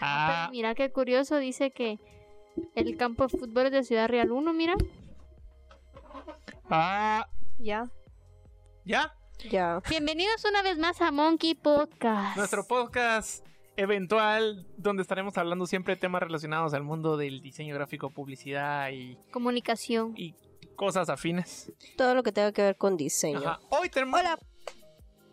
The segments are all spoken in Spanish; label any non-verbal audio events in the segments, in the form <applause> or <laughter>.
Ah, mira qué curioso, dice que el campo de fútbol es de Ciudad Real 1, mira. Ah, Ya, ya. ya. Bienvenidos una vez más a Monkey Podcast. Nuestro podcast eventual donde estaremos hablando siempre de temas relacionados al mundo del diseño gráfico, publicidad y, Comunicación. y cosas afines. Todo lo que tenga que ver con diseño. Ajá. Hoy tenemos... Hola.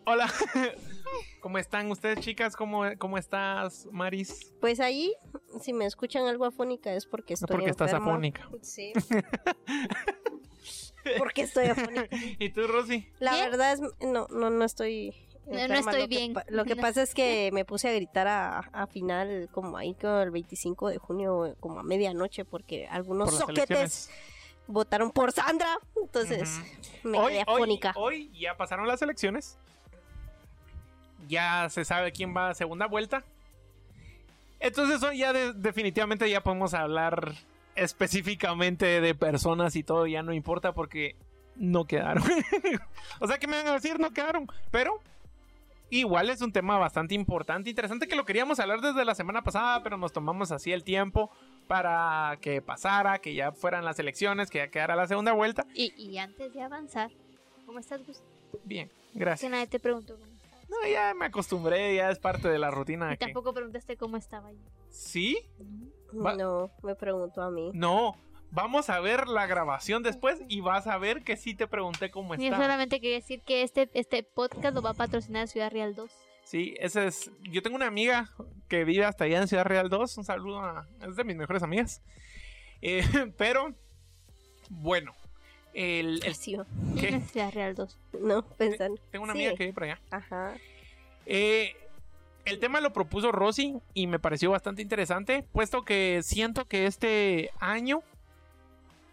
Hola. <laughs> ¿Cómo están ustedes, chicas? ¿Cómo, cómo estás, Maris? Pues ahí, si me escuchan algo afónica es porque estoy Porque estás afónica. Sí. <laughs> porque estoy afónica. ¿Y tú, Rosy? La ¿Bien? verdad es, no, no, no estoy. No, no estoy Lo que bien. pa- lo que No. <laughs> pasa es que me puse a gritar a, a final, como ahí, como el 25 de junio, como a medianoche, porque algunos Por soquetes elecciones. Votaron por Sandra. Entonces, me Hoy, quedé hoy, afónica. hoy ya pasaron las elecciones. Ya se sabe quién va a segunda vuelta. Entonces hoy ya de- definitivamente ya podemos hablar específicamente de personas y todo, ya no importa porque no quedaron. <laughs> o sea, que me van a decir? No quedaron. Pero igual es un tema bastante importante, interesante que lo queríamos hablar desde la semana pasada, pero nos tomamos así el tiempo para que pasara, que ya fueran las elecciones, que ya quedara la segunda vuelta. Y, y antes de avanzar, ¿cómo estás, Gus? Bien, Que gracias. nadie te preguntó cómo estás. No, ya me acostumbré, ya es parte de la rutina. Y que- tampoco preguntaste cómo estaba yo. ¿Sí? Va- No, me preguntó a mí. No. Vamos a ver la grabación después y vas a ver que sí te pregunté cómo Yo está. solamente quería decir que este, este podcast lo va a patrocinar Ciudad Real 2. Sí, ese es. Yo tengo una amiga que vive hasta allá en Ciudad Real 2. Un saludo a. Es de mis mejores amigas. Eh, <laughs> pero, bueno. El, el- Sí, ¿qué? <laughs> Ciudad Real 2. no, pensando. Tengo una Sí. amiga que vive por allá. Ajá. Eh, el tema lo propuso Rosy y me pareció bastante interesante, puesto que siento que este año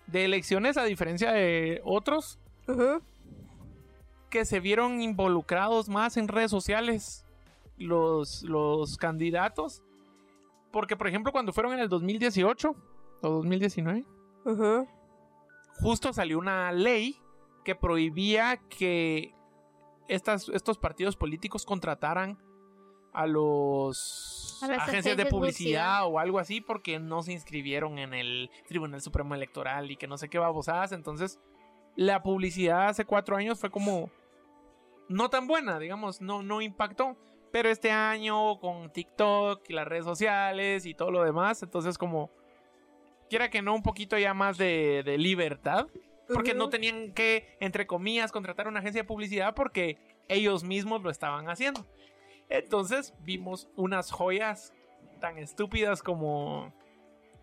de elecciones, a diferencia de otros, que se vieron involucrados más en redes sociales los, los candidatos. Porque, por ejemplo, cuando fueron en el 2018 o 2019, Ujú. justo salió una ley que prohibía que estas, estos partidos políticos contrataran a los A las agencias de agencias publicidad o algo así porque no se inscribieron en el Tribunal Supremo Electoral y que no sé qué babosadas. Entonces, la publicidad hace cuatro años fue como no tan buena, digamos, no, no impactó. Pero este año con TikTok y las redes sociales y todo lo demás, entonces como quiera que no un poquito ya más de, de libertad, porque no tenían que, entre comillas, contratar una agencia de publicidad porque ellos mismos lo estaban haciendo. Entonces vimos unas joyas tan estúpidas como...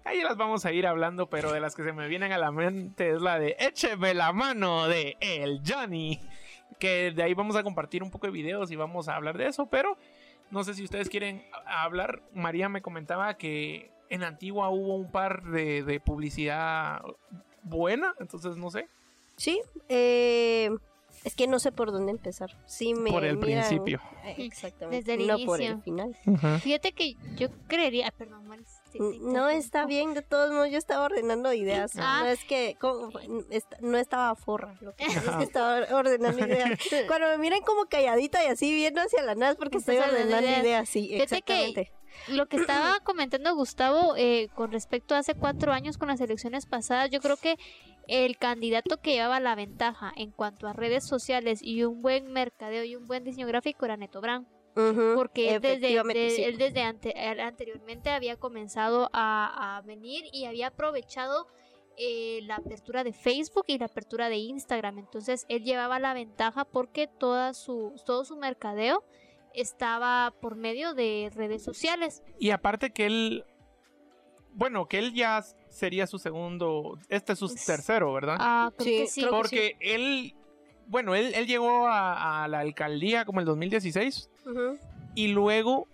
Ahí las vamos a ir hablando, pero de las que se me vienen a la mente es la de Écheme la mano de El Johnny. Que de ahí vamos a compartir un poco de videos y vamos a hablar de eso, pero no sé si ustedes quieren hablar. María me comentaba que en Antigua hubo un par de, de publicidad buena, entonces no sé. Sí, eh, es que no sé por dónde empezar. Sí, me por el miran- principio. eh, Exactamente. Desde el no por el inicio. final. Fíjate que yo creería. Perdón, Maris. No está bien, de todos modos yo estaba ordenando ideas. Ah. No es que como- no estaba forra, lo que es que <laughs> estaba ordenando ideas. <laughs> Cuando me miran como calladita y así viendo hacia la nada porque estoy ordenando ideas. ideas, sí, Fíjate que- exactamente. Lo que estaba <clears throat> comentando Gustavo eh, con respecto a hace cuatro años con las elecciones pasadas, yo creo que el candidato que llevaba la ventaja en cuanto a redes sociales y un buen mercadeo y un buen diseño gráfico era Neto Brand. Porque él desde, efectivamente, de- sí. él desde ante- él anteriormente había comenzado a, a venir y había aprovechado eh, la apertura de Facebook y la apertura de Instagram. Entonces él llevaba la ventaja porque toda su, todo su mercadeo estaba por medio de redes sociales. Y aparte que él, bueno, que él ya sería su segundo, este es su Es- tercero, ¿verdad? Ah, creo Sí, que sí. creo que Porque él, bueno, él, él llegó a, a la alcaldía como el 2016 Ujú. y luego,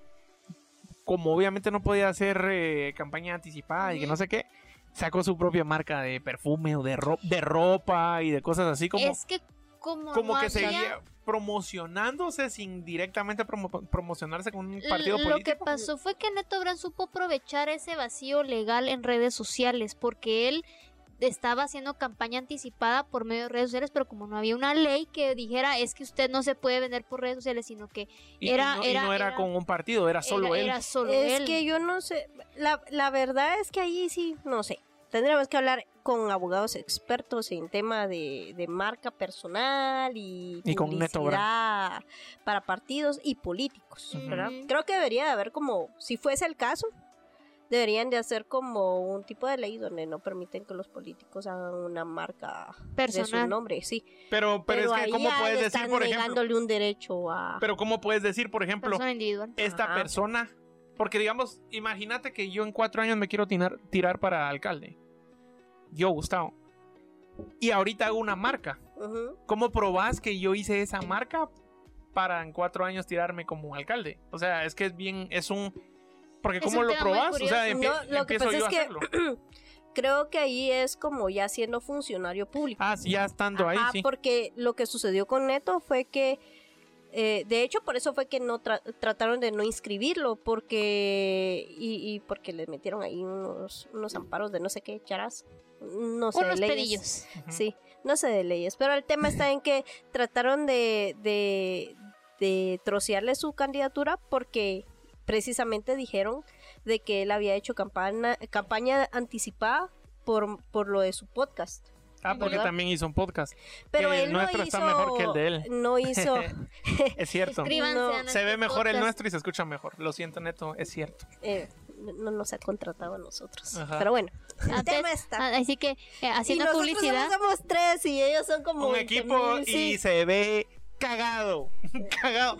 como obviamente no podía hacer eh, campaña anticipada y que no sé qué, sacó su propia marca de perfume o de, ro- de ropa y de cosas así como, es que como, como no que había- seguía promocionándose sin directamente promo- promocionarse con un partido Lo político. que pasó fue que Neto Brand supo aprovechar ese vacío legal en redes sociales porque él estaba haciendo campaña anticipada por medio de redes sociales, pero como no había una ley que dijera es que usted no se puede vender por redes sociales, sino que Y, Era- y no, y era- no era, era- con un partido, era solo era, él. era solo Es él. que yo no sé, la, la verdad es que ahí sí, no sé. Tendríamos que hablar con abogados expertos en tema de, de marca personal y, Y con Neto publicidad para partidos y políticos. Ujú. Creo que debería de haber como, si fuese el caso, deberían de hacer como un tipo de ley donde no permiten que los políticos hagan una marca de su Personal. nombre, sí. Pero, pero, es que, ¿cómo puedes decir, están por ejemplo? negándole un derecho a... Pero, ¿cómo puedes decir, por ejemplo, persona esta Ajá. persona? Porque, digamos, imagínate que yo en cuatro años me quiero tirar, tirar para alcalde. Yo, Gustavo. Y ahorita hago una marca. ¿Cómo probás que yo hice esa marca para en cuatro años tirarme como alcalde? O sea, es que es bien, es un... Porque ¿cómo lo probás? O sea, No, lo que pasa es que-. <clears throat> Creo que ahí es como ya siendo funcionario público. Ah, sí, ya estando ahí, Ajá, sí. porque lo que sucedió con Neto fue que, eh, de hecho, por eso fue que no tra- trataron de no inscribirlo, porque y, y porque le metieron ahí unos, unos amparos de no sé qué charas, no sé de Unos leyes. pedillos. Ujú. Sí, no sé de leyes, pero el tema está en que trataron de, de, de trocearle su candidatura porque precisamente dijeron de que él había hecho campaña, campaña anticipada por, por lo de su podcast. Ah, porque ¿verdad? también hizo un podcast. Pero Que el él no nuestro hizo, está mejor que el de él. No hizo. <laughs> Es cierto. No. Se nuestro ve mejor el nuestro y se escucha mejor. Lo siento, Neto, es cierto. eh, no nos ha contratado a nosotros. Ajá. Pero bueno, el Antes- tema está. ah, Así que eh, haciendo y nosotros publicidad. somos tres y ellos son como Un 20,000, equipo y sí. se ve cagado. <laughs> cagado.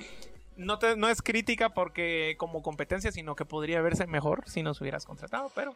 No, te- no es crítica porque como competencia, sino que podría verse mejor si nos hubieras contratado, pero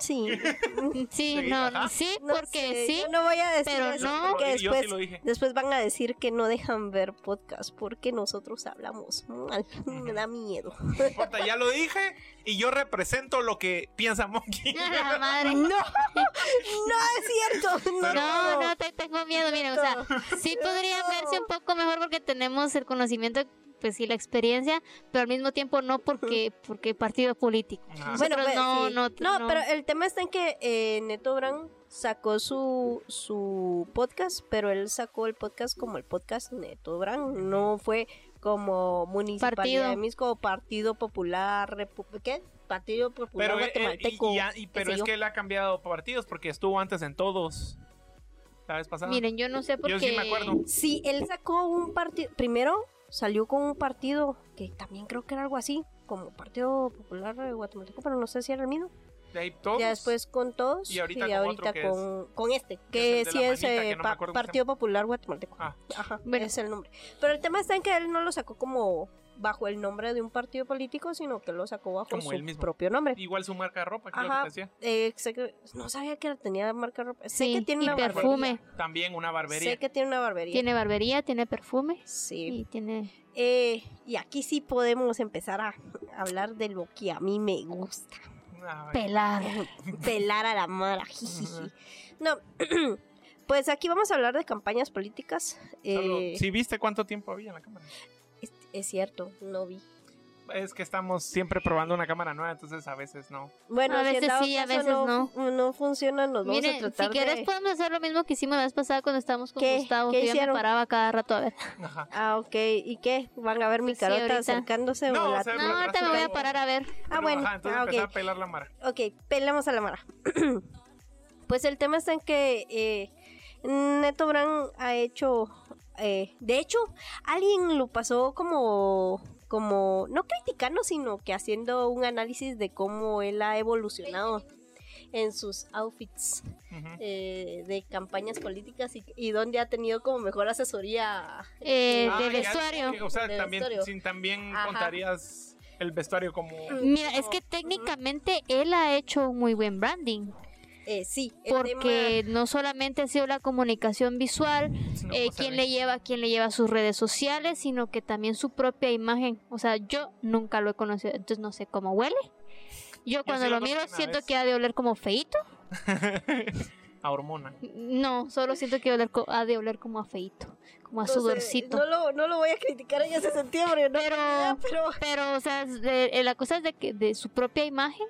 Sí. <laughs> Sí, Sí, no, ajá. sí, No porque sé, sí. yo no voy a decir pero eso no. porque después, sí después van a decir que no dejan ver podcast porque nosotros hablamos mal. <laughs> Me da miedo. No importa, ya lo dije y yo represento lo que piensa Monkey. <laughs> A la madre. No, no es cierto. No, No, no te tengo miedo, miren, o sea, sí podría No. verse un poco mejor porque tenemos el conocimiento, pues sí, la experiencia, pero al mismo tiempo no porque <laughs> porque partido político. Bueno, Nosotros pues, no, sí. no, No, pero el tema está en que eh, Neto Brand sacó su, su podcast, pero él sacó el podcast como el podcast Neto Brand, no fue como Municipalidad Partido. de Misco o Partido Popular, Repu- ¿qué? Partido Popular Pero, eh, eh, y- y y- pero es yo. que él ha cambiado partidos porque estuvo antes en todos. La vez pasada. Miren, yo no sé por Yo qué. sí me acuerdo. Sí, él sacó un partido, primero salió con un partido que también creo que era algo así, como Partido Popular de Guatemalteco, pero no sé si era el mismo. De ahí todos. Ya después con todos Y ahorita con otro con, con este, que es sí es manita, eh, que no Pa- Partido Popular Guatemalteco. Ah. Ajá, Bueno. es el nombre. Pero el tema está en que él no lo sacó como bajo el nombre de un partido político, sino que lo sacó bajo Como su él mismo. propio nombre. Igual su marca de ropa, que es lo Ajá. que te decía. Eh, sé no sabía que tenía marca de ropa. Sé Sí, que tiene y una perfume. barbería. También una barbería. Sé que tiene una barbería. Tiene barbería, tiene perfume Sí. y tiene. Eh, y aquí sí podemos empezar a hablar de lo que a mí me gusta. Ay, Pelar. <laughs> Pelar a la mara. No, <clears throat> pues aquí vamos a hablar de campañas políticas. Eh, ¿Sí viste cuánto tiempo había en la cámara? Es, cierto, no vi. Es que estamos siempre probando una cámara nueva, entonces a veces no. Bueno, A veces sí, a veces no. no funciona, nos vamos a Miren, si quieres de... podemos hacer lo mismo que hicimos la vez pasada cuando estábamos con ¿Qué? Gustavo, ¿Qué que yo me hicieron? paraba cada rato a ver. <laughs> Ajá. Ah, ok. ¿Y qué? ¿Van a ver mi sí, carota ahorita. acercándose No, o la... o sea, No, ahorita me voy a parar a ver. Ah, bueno. ajá, entonces Ah, ok. empezar a pelar la mara. Ok, pelemos a la Mara. <clears throat> pues el tema está en que eh, Neto Brand ha hecho. Eh, de hecho, alguien lo pasó como. como. no criticando, sino que haciendo un análisis de cómo él ha evolucionado en sus outfits eh, de campañas políticas y, y donde ha tenido como mejor asesoría. Eh, Ah, de ya, vestuario. O sea, De también, vestuario. sin- también Ajá. contarías el vestuario como... Mira, es que técnicamente él ha hecho un muy buen branding. Eh, sí, el Porque no solamente ha sido la comunicación visual, eh, ve. le lleva, quien le lleva sus redes sociales, sino que también su propia imagen. O sea, yo nunca lo he conocido, entonces no sé cómo huele. Yo cuando lo lo miro siento vez. que ha de oler como feito. <laughs> A hormona. No, solo siento que oler ha de oler como a feito, como a No sé, sudorcito. no, lo, no lo voy a criticar en ese sentido no Pero- pero Pero, o sea, de- eh, la cosa es de que de su propia imagen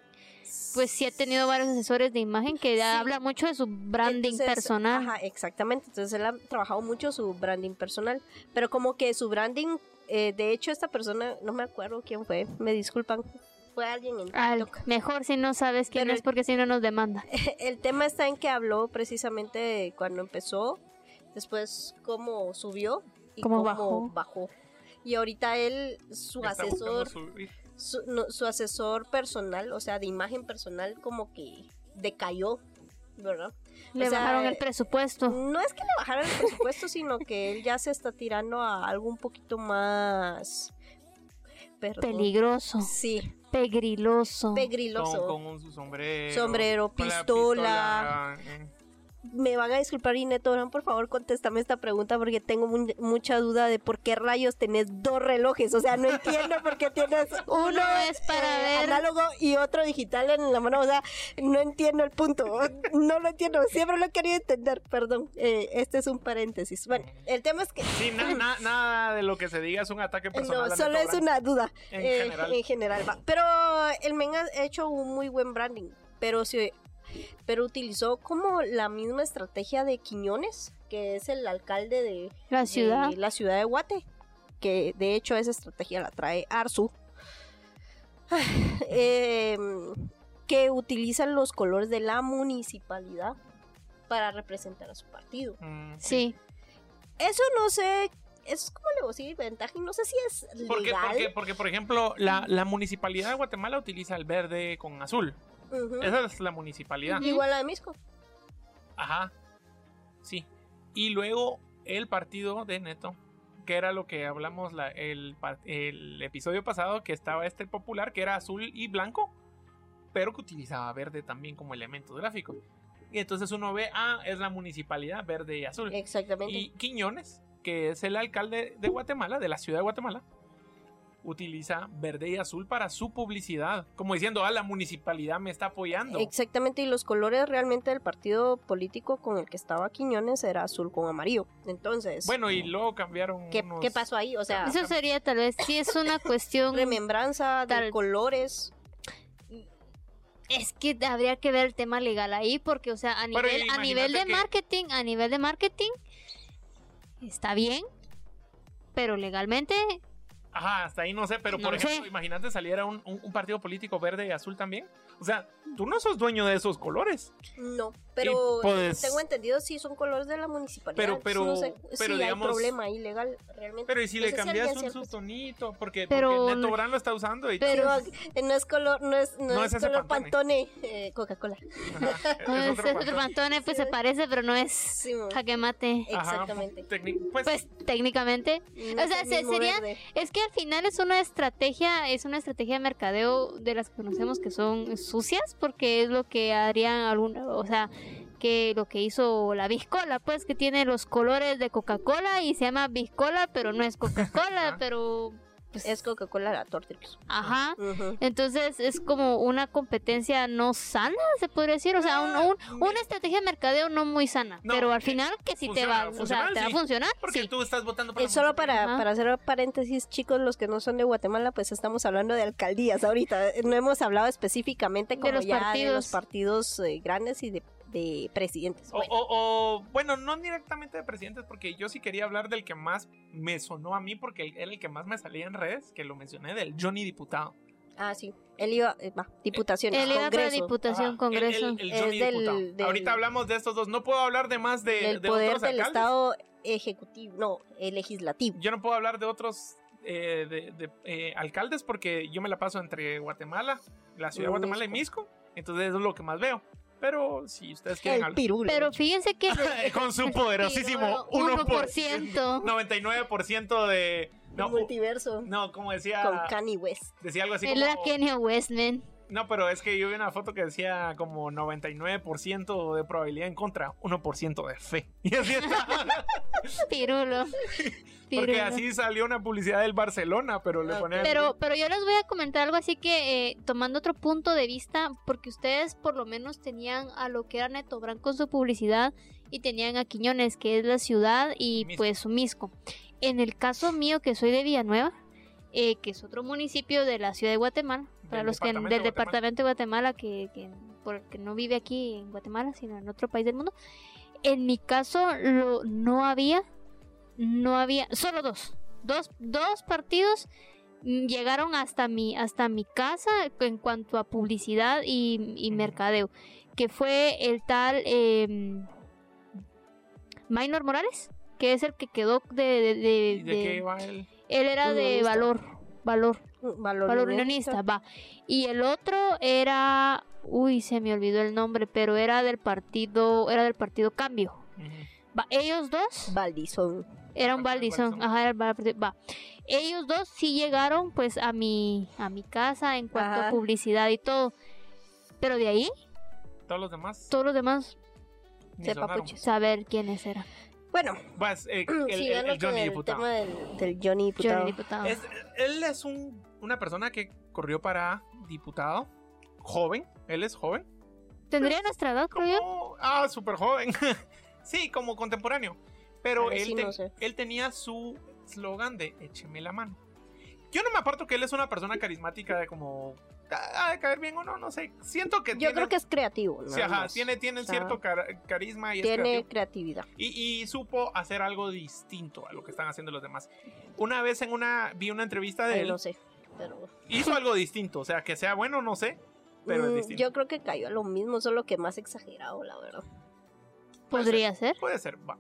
pues sí ha tenido varios asesores de imagen que Sí. habla mucho de su branding Entonces, personal. Ajá, exactamente. Entonces él ha trabajado mucho su branding personal. Pero como que su branding, eh, de hecho, esta persona, no me acuerdo quién fue, me disculpan. Fue alguien en Al- TikTok. mejor si no sabes quién Pero- es porque si no nos demanda. <laughs> El tema está en que habló precisamente de cuando empezó, después cómo subió y Cómo cómo, bajó. bajó. Y ahorita él, su Está asesor. Su, no, su asesor personal, o sea, de imagen personal, como que decayó, ¿verdad? Le O sea, bajaron el presupuesto. No es que le bajaran el presupuesto, <laughs> sino que él ya se está tirando a algo un poquito más... perdón. Peligroso, Sí, pegriloso. pegriloso. Con, con su sombrero. Sombrero, pistola, eh. Me van a disculpar, Ineto, por favor, contéstame esta pregunta porque tengo mu- mucha duda de por qué rayos tenés dos relojes. O sea, no entiendo por qué tienes <laughs> uno, Uno es para ver- análogo y otro digital en la mano. O sea, no entiendo el punto. No lo entiendo. Siempre lo he querido entender. Perdón. Eh, este es un paréntesis. Bueno, el tema es que Sí, na- <laughs> na- nada de lo que se diga es un ataque personal. no, solo es una duda. En eh, general. en general, va. Pero el men ha hecho un muy buen branding. Pero sí, pero utilizó como la misma estrategia de Quiñones, que es el alcalde de, La de ciudad. la ciudad de Guate. Que de hecho esa estrategia la trae Arzu. <sighs> Em, que utilizan los colores de la municipalidad para representar a su partido. Mm, Sí. Eso no sé, es como le voy a decir ventaja y no sé si es ¿Por qué? legal. Porque, porque, por ejemplo, la, la municipalidad de Guatemala utiliza el verde con azul. Esa es la municipalidad. Igual la de Misco. Ajá. Sí. Y luego el partido de Neto, que era lo que hablamos la- el, el episodio pasado, que estaba este popular, que era azul y blanco, pero que utilizaba verde también como elemento gráfico. Y entonces uno ve, ah, es la municipalidad verde y azul. Exactamente. Y Quiñones, que es el alcalde de Guatemala, de la ciudad de Guatemala, utiliza verde y azul para su publicidad. Como diciendo, ah, la municipalidad me está apoyando. Exactamente, y los colores realmente del partido político con el que estaba Quiñones era azul con amarillo. Entonces, Bueno, y luego cambiaron. ¿qué, unos- qué pasó ahí? O sea, Eso sería tal vez, sí es una cuestión... remembranza de Tal- colores. Es que habría que ver el tema legal ahí, porque, o sea, a nivel, a nivel de que- marketing, a nivel de marketing, está bien, pero legalmente, Ajá, hasta ahí no sé, pero por ejemplo, sé. imagínate saliera un, un- un partido político verde y azul también. O sea, tú no sos dueño de esos colores. No, pero pues- tengo entendido si son colores de la municipalidad. Pero- pero- no sé pero si digamos- hay problema ahí legal realmente. Pero y si No le si cambias alguien un se- su tonito, porque, Pero porque Neto Brand lo está usando y pero- no es color, no es, no No es es color Pantone. Pantone, eh, Coca-Cola. No es, otro es Pantone. Pantone, pues se parece, pero no es jaque mate. Ajá, exactamente. pues, Pues técnicamente, No o sea, se- sería- verde. es que al final es una estrategia, es una estrategia de mercadeo de las que conocemos que son sucias, porque es lo que harían alguna, o sea, que lo que hizo la Biscola, pues que tiene los colores de Coca-Cola y se llama Biscola, pero no es Coca-Cola, pero pues, Es Coca-Cola la Tortillos. ajá. Entonces es como una competencia no sana, se podría decir, o sea, un- un- una estrategia de mercadeo no muy sana, No, pero al final que si te funciona, va, o sea, te va a funcionar, porque sí. tú estás votando por Eh, la solo para, Ajá. para hacer paréntesis, chicos, los que no son de Guatemala, pues estamos hablando de alcaldías ahorita. No hemos hablado específicamente De como los ya de partidos. los partidos eh, grandes y de, de presidentes. O, Bueno, o- o, bueno, no directamente de presidentes, porque yo sí quería hablar del que más me sonó a mí, porque era el que más me salía en redes, que lo mencioné, del Johnny Diputado. Ah, sí. Él iba, eh, va, diputaciones, Él iba para diputación, Ajá, congreso. El, el- el Es Johnny del- Diputado. del- Ahorita hablamos de estos dos. No puedo hablar de más de, del de poder otros del alcaldes. Estado ejecutivo, no, el legislativo. Yo no puedo hablar de otros eh, de, de, eh, alcaldes porque yo me la paso entre Guatemala, la ciudad de Guatemala y Misco. Entonces eso es lo que más veo. Pero si ustedes quieren El hablar. pirulo. Pero fíjense que <laughs> Con su <laughs> poderosísimo 1%. 99% <laughs> de. No, multiverso no, como decía. con Kanye West. Decía algo así él como. era Kanye Westman. No, pero es que yo vi una foto que decía como 99% de probabilidad en contra, 1% de fe. <laughs> Y así está. <laughs> Pirulo. <laughs> Porque así salió una publicidad del Barcelona, pero le ponían. Pero, pero yo les voy a comentar algo así que, eh, tomando otro punto de vista, porque ustedes por lo menos tenían a lo que era Neto Brand con su publicidad y tenían a Quiñones, que es la ciudad, y Misco. pues su Misco. En el caso mío, que soy de Villanueva, eh, que es otro municipio de la ciudad de Guatemala, para Del los que del Guatemala. departamento de Guatemala, que, que, por- que no vive aquí en Guatemala, sino en otro país del mundo. En mi caso lo- no había, no había, solo dos, dos, dos partidos mm, llegaron hasta mi, hasta mi casa en cuanto a publicidad y, mercadeo, que fue el tal eh, Minor Morales, que es el que quedó de, de- de- ¿Y de de- qué iba él? Él era de valor, valor, Valor, valor unionista, va. Y el otro era, uy, se me olvidó el nombre, pero era del partido, era del partido Cambio. Va, ellos dos, Valdizón. era un Valdizón. ajá, era el partido- va. Ellos dos sí llegaron pues a mi, a mi casa en cuanto Ajá. a publicidad y todo. Pero de ahí, Todos los demás todos los demás, ni sepa puches. saber quiénes eran. Bueno, Vas, eh, <clears throat> el, Johnny el diputado. tema del, del Johnny diputado. Johnny Diputado. Es- él es un, una persona que corrió para diputado, joven, él es joven. Tendría nuestra edad, creo ah, súper joven. <laughs> sí, como contemporáneo. Pero él, si te- no sé. él tenía su slogan de écheme la mano. Yo no me aparto que él es una persona carismática de como... Ah, de caer bien o no, no sé. Siento que Yo tiene... creo que es creativo. Sí, ajá, tiene, tiene O sea, cierto car- carisma y Tiene creatividad. Y, y supo hacer algo distinto a lo que están haciendo los demás. Una vez en una... Vi una entrevista de Ay, él. no sé. Pero Hizo algo distinto. O sea, que sea bueno, no sé. Pero es Mm, distinto. yo creo que cayó a lo mismo, solo que más exagerado, la verdad. Podría ser. Puede ser, va.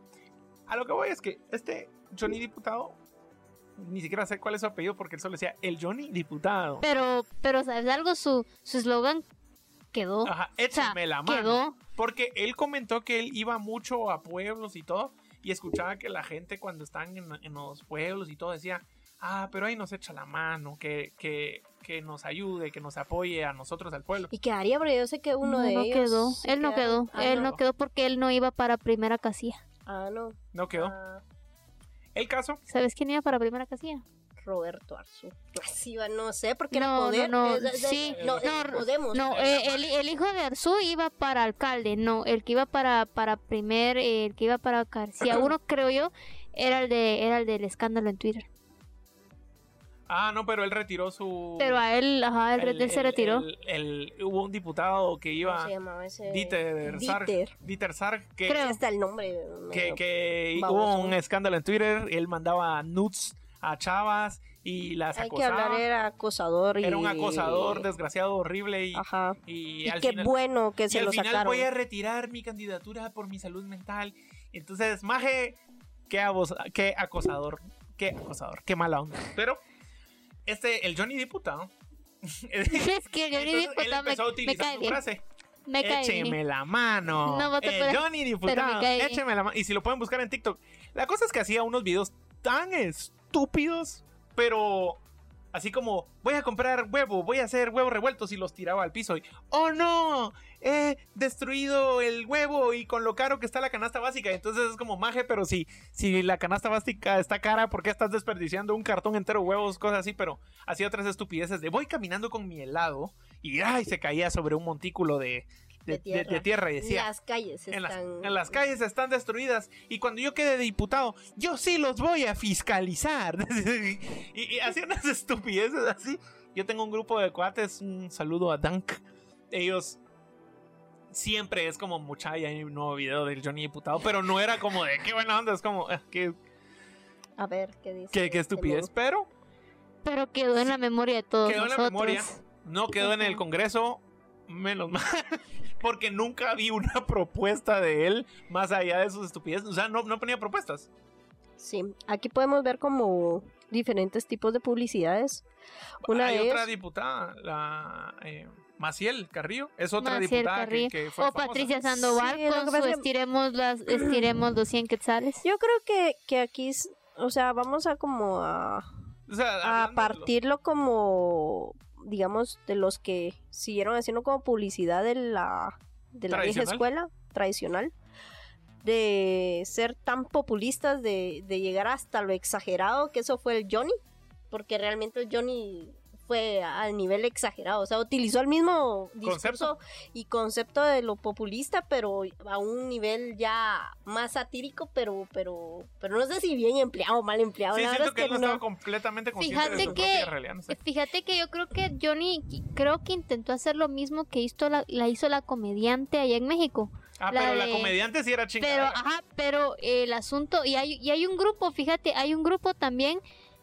A lo que voy es que este Johnny Diputado, ni siquiera sé cuál es su apellido porque él solo decía el Johnny Diputado. Pero, pero ¿sabes algo? Su su eslogan quedó. Ajá, O sea, échame la mano. quedó. Porque él comentó que él iba mucho a pueblos y todo y escuchaba que la gente cuando están en, en los pueblos y todo decía, ah, pero ahí nos echa la mano, que, que, que nos ayude, que nos apoye a nosotros, al pueblo. Y quedaría, pero yo sé que uno no, de no ellos. quedó. Él no quedó. Ah, él no. quedó porque él no iba para primera casilla. Ah, no. No quedó. Ah, El caso, ¿Sabes quién iba para primera casilla? Roberto Arzu. Así va, no sé, porque No, era no, poder. no, Es- es- sí, no, no, eh, Podemos. No, eh, el, el hijo de Arzú iba para alcalde. No, el que iba para para primer, eh, el que iba para García uno creo yo era el de era el del escándalo en Twitter. Ah, no, pero él retiró su... Pero a él, ajá, él, él se retiró. el- el- hubo un diputado que ¿Cómo iba... se llamaba ese? Dieter Sarg. Dieter. Dieter Sarg, que, Creo. Está el nombre. que, que hubo un escándalo en Twitter. Él mandaba nudes a chavas y las Hay que acosaba. hablar, era acosador. Y... Era un acosador desgraciado, horrible. Y, Ajá. y Y al qué final, bueno que y se al lo final sacaron. voy a retirar mi candidatura por mi salud mental. Entonces, Maje, qué, abos- qué acosador. Qué acosador. Qué mala onda. Pero, este, el Johnny Diputado. <laughs> <laughs> es que Johnny Entonces, él Diputado me, empezó a me utilizar cae su bien. frase. Me cae Écheme bien. la mano. No, el puedes- Johnny diputado. me. Écheme la mano. Y si lo pueden buscar en TikTok. La cosa es que hacía unos videos tan estúpidos, pero así como voy a comprar huevo, voy a hacer huevos revueltos y los tiraba al piso y oh no, he destruido el huevo y con lo caro que está la canasta básica. Entonces es como maje, pero si, si la canasta básica está cara, ¿por qué estás desperdiciando un cartón entero de huevos? Cosas así, pero hacía otras estupideces de voy caminando con mi helado y ay, se caía sobre un montículo de, de, De tierra. de- de tierra y decía, Las calles en las, están. en las calles están destruidas y cuando yo quede diputado, yo sí los voy a fiscalizar. <laughs> y, y hacía unas <laughs> estupideces así. Yo tengo un grupo de cuates, un saludo a Dunk. Ellos siempre es como mucha y hay un nuevo video del Johnny diputado, pero no era como de qué buena onda, es como "Ah, qué, A ver, ¿qué dice? qué, qué este estupidez. Pero Pero quedó en la memoria de todos quedó en la memoria, no quedó en el. Congreso, menos mal, <laughs> porque nunca vi una propuesta de él más allá de sus estupideces. O sea, no, no ponía propuestas. Sí, aquí podemos ver como diferentes tipos de publicidades. Una Hay de otra ellas, diputada, la eh, Maciel Carrillo, es otra Maciel diputada que, Carrillo. que fue O famosa. Patricia Sandoval Sí, con su estiremos, las, estiremos los 100 quetzales. yo creo que, que aquí, o sea, vamos a como a, O sea, a partirlo como, digamos, de los que siguieron haciendo como publicidad de la, de la vieja escuela tradicional, de ser tan populistas, de, de llegar hasta lo exagerado, que eso fue el Johnny, porque realmente el Johnny fue al nivel exagerado. O sea, utilizó el mismo discurso Concepto. y concepto de lo populista, pero a un nivel ya más satírico, pero, pero, pero no sé si bien empleado o mal empleado. Sí, La siento verdad que él no que no. estaba completamente consciente Fíjate de su que- realidad. no sé. Fíjate que yo creo que Johnny creo que intentó hacer lo mismo que hizo la, la hizo la comediante allá en México. Ah, la pero la comediante sí era Pero, chingada. ajá, pero el asunto, y hay, y hay un grupo, fíjate, hay un grupo también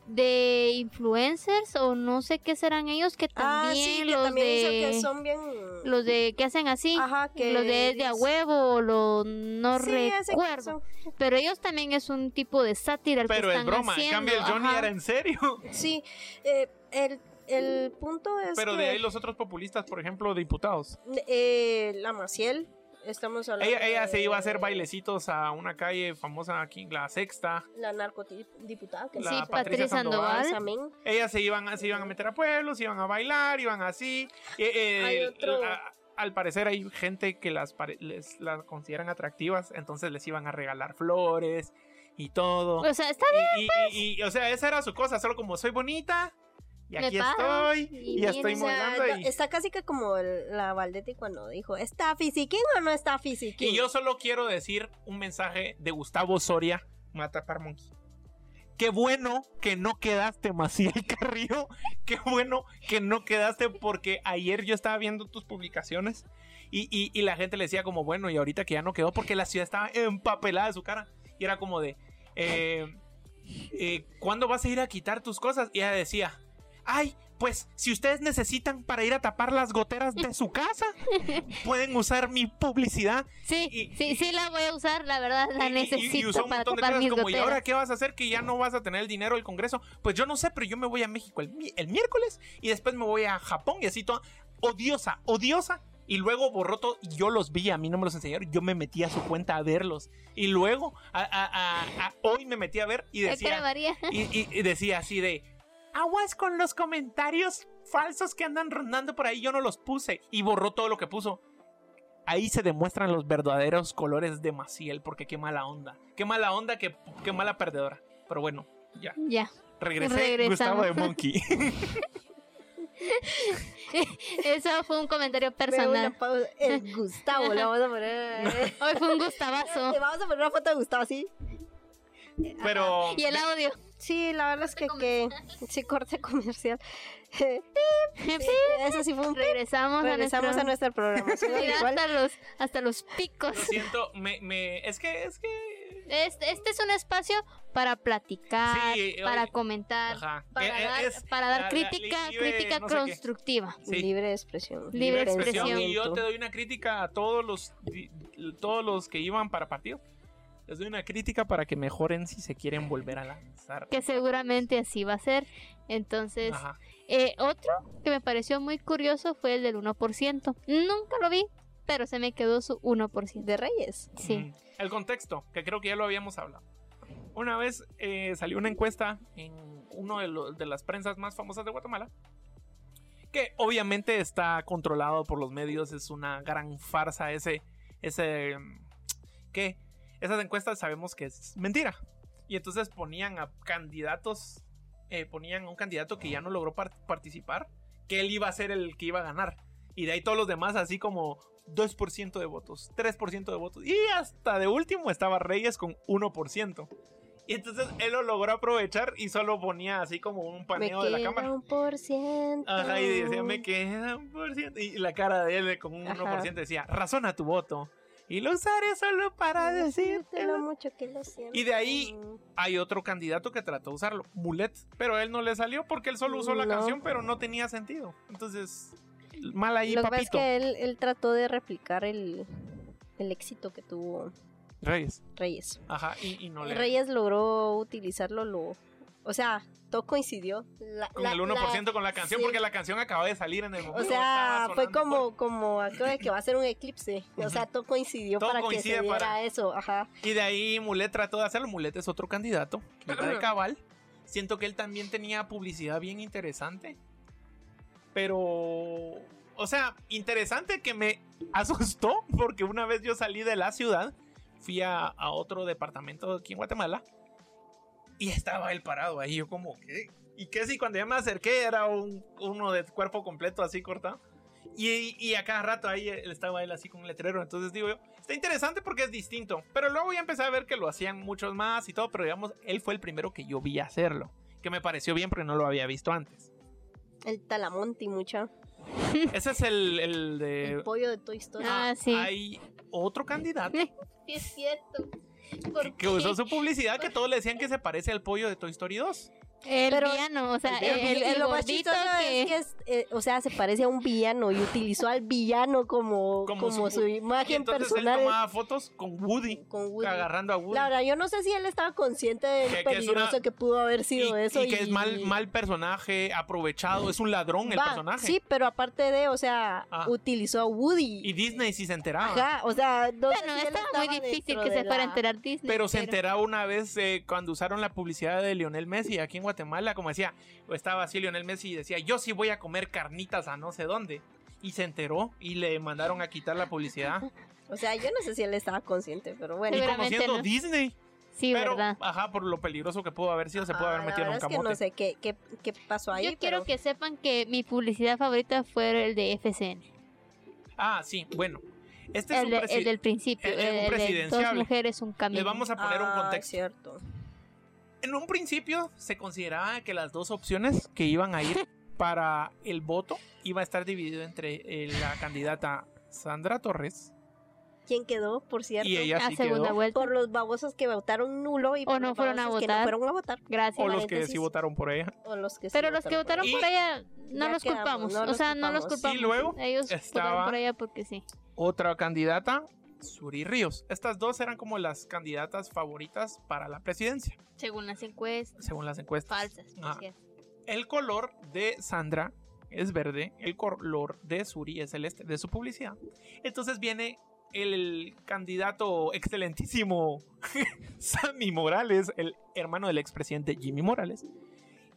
de influencers o no sé qué serán ellos que Ah, también sí, que los también de que son bien... los de que hacen así Ajá, que... los de Es de a huevo o lo no Sí, recuerdo <laughs> pero ellos también es un tipo de sátira el pero que es están broma. En haciendo, cambio, el Johnny ajá. era en serio. Sí, eh, el, el punto es Pero que... de ahí los otros populistas, por ejemplo, diputados. eh, la Maciel, estamos hablando Ella, ella se iba a hacer bailecitos a una calle famosa aquí, la sexta. La narcodiputada. que La sí Patricia Sandoval, Sandoval. Ellas se iban, se iban a meter a pueblos, iban a bailar, iban así. Eh, eh, Hay otro- a- al parecer hay gente que las, les, las consideran atractivas, entonces les iban a regalar flores y todo. o sea está Y, y- y- y, o sea, esa era su cosa, solo como soy bonita y aquí estoy y y, estoy O sea, y- Está casi que como el- la Valdetti cuando dijo, ¿está fisiquín o no está fisiquín? Y yo solo quiero decir un mensaje de Gustavo Soria, Mata Monkey. Qué bueno que no quedaste, Maciel <laughs> Carrillo. Qué bueno que no quedaste porque ayer yo estaba viendo tus publicaciones y, y- y la gente le decía como, bueno, y ahorita que ya no quedó porque la ciudad estaba empapelada de su cara. Y era como de, eh, eh, ¿cuándo vas a ir a quitar tus cosas? Y ella decía, ay, pues si ustedes necesitan para ir a tapar las goteras de su casa, <laughs> pueden usar mi publicidad sí y- sí sí la voy a usar la verdad la y- necesito y usó un montón de cosas mis como, ¿y ahora goteras qué vas a hacer que ya no vas a tener el dinero del Congreso? Pues yo no sé, pero yo me voy a México el, mi- el miércoles y después me voy a Japón y así toda odiosa, odiosa. Y luego y yo los vi, a mí no me los enseñaron, yo me metí a su cuenta a verlos. Y luego, a, a- a- a- hoy me metí a ver y ¿Qué cara decía, y decía así de, aguas con los comentarios falsos que andan rondando por ahí, yo no los puse. Y borró todo lo que puso. Ahí se demuestran los verdaderos colores de Maciel, porque qué mala onda. Qué mala onda, qué, qué mala perdedora. Pero bueno, ya. ya Regresé Regresamos. Gustavo de Monkey. <laughs> eso fue un comentario personal pausa. El Gustavo, le vamos a poner. hoy fue un gustavazo Le vamos a poner una foto de Gustavo así. Pero y el audio Sí, la verdad es que, que <laughs> sí, corte comercial. <laughs> <laughs> Eso sí fue un regresamos, Regresamos a a nuestro nuestra programación hasta los hasta los picos lo siento, me, me- es que, es que... Este, este es un espacio para platicar, Sí, para oye, comentar, Ajá. para, Eh, eh, dar, es para dar la- la crítica, libre crítica no sé qué. constructiva. Sí. Libre expresión. Libre expresión. expresión. Y yo te doy una crítica a todos los, todos los que iban para partido. Les doy una crítica para que mejoren si se quieren volver a lanzar. Que seguramente así va a ser. Entonces, Ajá. eh, otro que me pareció muy curioso fue el del 1%. Nunca lo vi, pero se me quedó su 1%. De Reyes. Sí. El contexto, que creo que ya lo habíamos hablado. Una vez eh, salió una encuesta en uno de, de las prensas más famosas de Guatemala, que obviamente está controlado por los medios, es una gran farsa ese, ese, que esas encuestas sabemos que es mentira. Y entonces ponían a candidatos, eh, ponían a un candidato que ya no logró par- participar, que él iba a ser el que iba a ganar. Y de ahí todos los demás así como 2% de votos, 3% de votos. Y hasta de último estaba Reyes con 1%. Y entonces él lo logró aprovechar y solo ponía así como un Me paneo de la queda cámara. un por ciento. Ajá, y decía, me queda un por ciento. Y la cara de él con un Ajá. 1% decía, razona tu voto. Y lo usaré solo para decirte. mucho que lo siento. Y de ahí hay otro candidato que trató de usarlo, Mulet, pero él no le salió porque él solo usó la canción, pero no tenía sentido. Entonces, mal ahí, Lo que es papito. que él, él trató de replicar el, el éxito que tuvo Reyes. Reyes. Ajá, y, y no le. Reyes logró utilizarlo, lo, o sea, todo coincidió. La- Con la- el 1% con la canción, sí. porque la canción acaba de salir en el O momento. sea, estaba fue como, como acaba de que va a ser un eclipse. O sea, todo coincidió Todo para que coincide se diera para- eso. Ajá. Y de ahí Mulet trató de hacerlo. Mulet es otro candidato, que de <clears throat> cabal. Siento que él también tenía publicidad bien interesante. Pero, o sea, interesante que me <laughs> asustó porque una vez yo salí de la ciudad, fui a, a otro departamento aquí en Guatemala Y estaba él parado ahí, yo como, ¿qué? ¿Y qué si cuando ya me acerqué era un, uno de cuerpo completo así cortado? Y, y a cada rato ahí él estaba él así con un letrero. Entonces digo yo, está interesante porque es distinto. Pero luego ya empecé a ver que lo hacían muchos más y todo. Pero digamos, él fue el primero que yo vi hacerlo. Que me pareció bien porque no lo había visto antes. El Talamonte, mucha. Ese es el, el de... El pollo de Toy Story. Ah, sí. Hay otro candidato <laughs> Sí, es cierto. ¿Por que, usó su publicidad que todos le decían que se <laughs> parece al pollo de Toy Story 2. El Pero- villano, o sea, el villano. el, Y el lo más chistoso que... es que es, eh, o sea, se parece a un villano y utilizó al villano como, Como como, su- su, Y imagen entonces personal él tomaba fotos con Woody, con Woody. agarrando a Woody. La verdad, yo no sé si él estaba consciente del Que- que es peligroso una- que pudo haber y, sido eso. y que es mal, mal personaje, aprovechado, es un ladrón el Va, personaje. Sí, pero aparte de, o sea, Ah. utilizó a Woody. Y Disney sí se enteraba. Ajá, o sea, no sé Bueno, si él estaba muy estaba difícil que se fuera a enterar Disney. Pero se enteraba una vez eh, cuando usaron la publicidad de Lionel Messi aquí en Guatemala, como decía, estaba así Lionel Messi y decía, yo sí voy a comer carnitas a no sé dónde. Y se enteró y le mandaron a quitar la publicidad. <laughs> O sea, yo no sé si él estaba consciente, pero bueno. y no. Disney. Sí, pero, verdad. ajá, por lo peligroso que pudo haber sido, se pudo Ah, haber la metido en un verdad es que camote. no sé qué, qué, qué pasó ahí. Yo quiero que sepan que mi publicidad favorita fue el de FCN. Ah, sí, bueno. Este es El, un de- el del principio. el- El, un de dos mujeres, un camino. Les vamos a poner un Ah, contexto. cierto. En un principio se consideraba que las dos opciones que iban a ir <laughs> para el voto iba a estar dividido entre eh, la candidata Sandra Torres ¿Quién quedó, por cierto? y ella a sí segunda quedó, vuelta. Por los babosos que votaron nulo y O por no los fueron a babosos que no votar. fueron a votar. Gracias. o los que sí votaron por ella. O los que sí Pero los que votaron por ella, no los quedamos, culpamos. no o los sea, no los culpamos. Y luego Ellos votaron por ella porque sí. Otra candidata, Suri Ríos. Estas dos eran como las candidatas favoritas para la presidencia, Según las encuestas. según las encuestas. Falsas. Ah. El color de Sandra es verde, el color de Suri es celeste, de su publicidad. Entonces viene el candidato excelentísimo <laughs> Sammy Morales, el hermano del expresidente Jimmy Morales.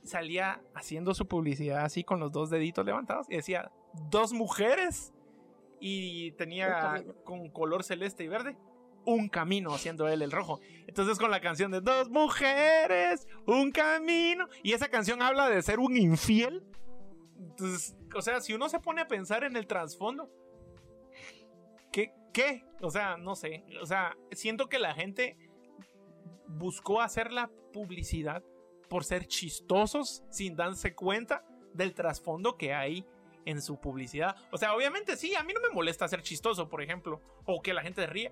Salía haciendo su publicidad así con los dos deditos levantados y decía, dos mujeres. Y tenía con color celeste y verde un camino haciendo él el rojo. Entonces con la canción de dos mujeres, un camino. Y esa canción habla de ser un infiel. Entonces, o sea, si uno se pone a pensar en el trasfondo, ¿qué? ¿Qué? O sea, no sé. O sea, siento que la gente buscó hacer la publicidad por ser chistosos sin darse cuenta del trasfondo que hay en su publicidad. O sea, obviamente sí, a mí no me molesta ser chistoso, por ejemplo, o que la gente ríe.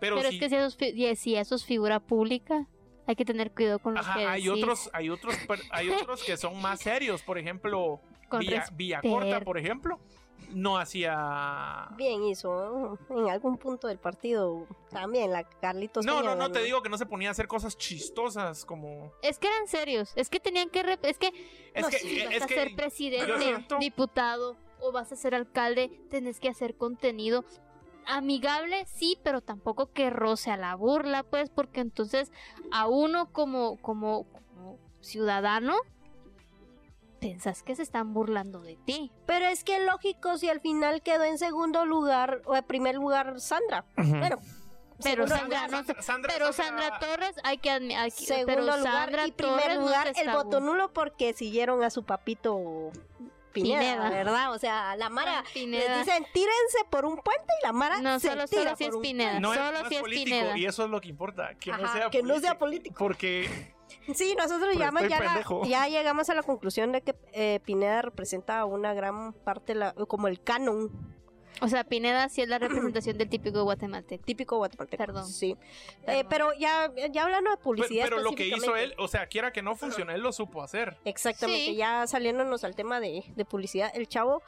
Pero, Pero sí, es que si eso, es, si eso figura pública, hay que tener cuidado con lo Ajá, que hay decís. otros, hay otros, hay <laughs> otros que son más serios. Por ejemplo, Villa, Villacorta, respeto. por ejemplo, no hacía. Bien hizo, ¿no? en algún punto del partido también, la Carlitos. No, Peña no, no ganó. te digo que no se ponía a hacer cosas chistosas como. Es que eran serios. Es que tenían que. rep- Es que Es no, que, si vas es a que ser presidente, siento- diputado o vas a ser alcalde, tenés que hacer contenido amigable, sí, pero tampoco que roce a la burla, pues, porque entonces a uno como, como, como ciudadano pensás que se están burlando de ti. Pero es que lógico si al final quedó en segundo lugar o en primer lugar Sandra. Bueno, Pero segundo Sandra, no sé, pero Sandra Torres hay que admi- hay que- segundo pero lugar Sandra y primer Torres no lugar se el voto nulo porque siguieron a su papito Pineda, Pineda. ¿verdad? O sea, la Mara Pineda. les dicen tírense por un puente y la Mara No, se solo- tira solo si es un Pineda. No es, Solo no si es político Pineda. y eso es lo que importa, que no Ajá, sea que no sea político. Porque Sí, nosotros Pero ya, la- pendejo. ya llegamos a la conclusión de que eh, Pineda representa una gran parte, la- como el canon O sea, Pineda sí es la representación del típico guatemalteco. típico guatemalteco. Perdón. Sí. Eh, pero ya, ya hablando de pero, publicidad. pero lo que hizo él, o sea, quiera que no funcione, él lo supo hacer. Exactamente, Sí. ya saliéndonos al tema de, de publicidad, el chavo,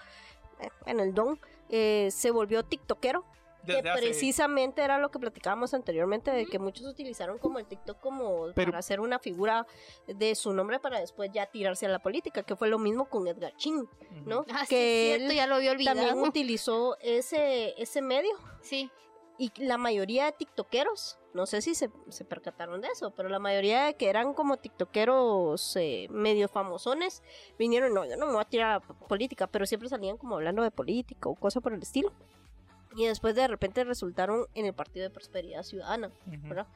eh, en el don, eh, se volvió tiktokero. Desde que hace- precisamente era lo que platicábamos anteriormente, de que muchos utilizaron como el TikTok como Pero- para hacer una figura de su nombre para después ya tirarse a la política, que fue lo mismo con Edgar Chin. ¿no? Ah, sí, que es cierto, él ya lo había olvidado. también utilizó ese, ese medio Sí. y la mayoría de tiktokeros, no sé si se, se percataron de eso, pero la mayoría de que eran como tiktokeros eh, medio famosones, vinieron, no, yo no me voy a tirar a la política, pero siempre salían como hablando de política o cosas por el estilo. Y después de repente resultaron en el Partido de Prosperidad Ciudadana, Ujú. ¿verdad?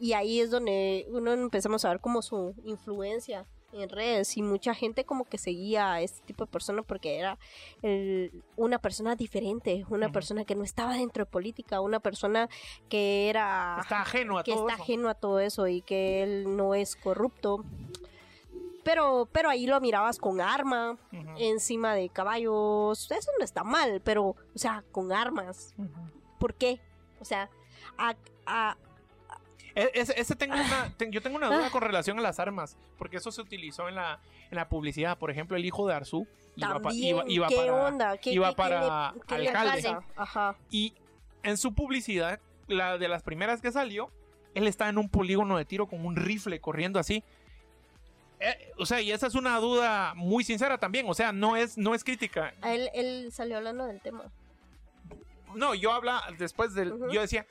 y ahí es donde uno empezamos a ver como su influencia en redes y mucha gente como que seguía a este tipo de personas porque era el- una persona diferente, una persona que no estaba dentro de política, una persona que era Está ajeno a que todo está eso. ajeno a todo eso y que él no es corrupto. Pero, pero ahí lo mirabas con arma, encima de caballos. Eso no está mal, pero, o sea, con armas. ¿Por qué? O sea, a, a- E- Ese, ese tengo una, ten- yo tengo una duda con relación a las armas, porque eso se utilizó en la, en la publicidad. Por ejemplo, el hijo de Arzú iba, pa- iba- iba ¿qué para... onda? ¿Qué, iba qué- para le- qué le alcalde. Ajá. Y en su publicidad, la de las primeras que salió, él está en un polígono de tiro con un rifle corriendo así. Eh, o sea, y esa es una duda muy sincera también. O sea, no es, no es crítica. A Él, él salió hablando del tema. No, yo habla después del. Yo decía.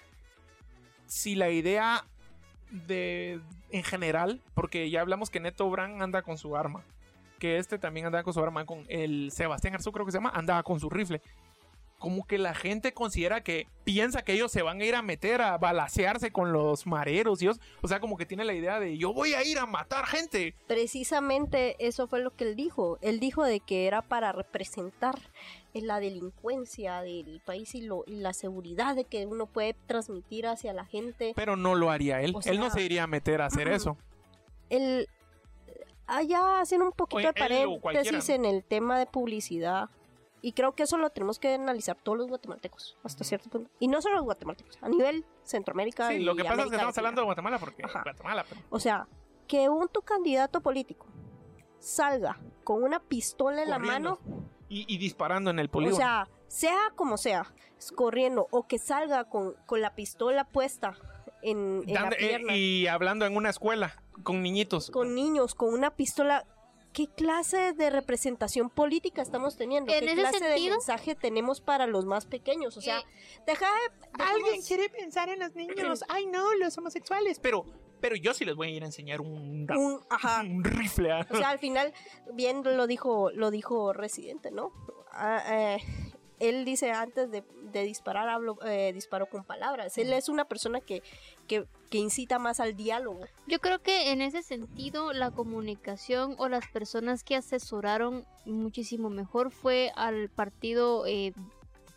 Si la idea de. En general, porque ya hablamos que Neto Brand anda con su arma. Que este también andaba con su arma. Con el Sebastián Arzú, creo que se llama, andaba con su rifle. Como que la gente considera que piensa que ellos se van a ir a meter a balasearse con los mareros. Y os- o sea, como que tiene la idea de yo voy a ir a matar gente. Precisamente eso fue lo que él dijo. Él dijo de que era para representar eh, la delincuencia del país y, lo, y la seguridad de que uno puede transmitir hacia la gente. Pero no lo haría él. O él no se iría a meter a hacer eso. El, allá haciendo un poquito Oye, de él paréntesis en el tema de publicidad. Y creo que eso lo tenemos que analizar todos los guatemaltecos, hasta cierto punto. Y no solo los guatemaltecos, a nivel Centroamérica. Sí, y lo que pasa es que estamos hablando de. Guatemala porque Ajá. Guatemala, pero- O sea, que un tu candidato político salga con una pistola en la mano, y, y disparando en el o polígono. sea, sea como sea, corriendo, o que salga con, con la pistola puesta en, en la Dando- eh, y hablando en una escuela con niñitos. con niños, con una pistola. ¿Qué clase de representación política estamos teniendo? En ¿Qué clase sentido- de mensaje tenemos para los más pequeños? O sea, Eh, deja de... Alguien quiere pensar en los niños. <clears throat> Ay, no, los homosexuales. Pero, pero yo sí les voy a ir a enseñar un, un, ajá, <laughs> un rifle. O sea, al final, bien lo dijo, lo dijo Residente, ¿no? Ah, eh, él dice antes de, de disparar, hablo, eh, disparo con palabras. Él es una persona que, que, que incita más al diálogo. Yo creo que en ese sentido la comunicación o las personas que asesoraron muchísimo mejor fue al partido eh,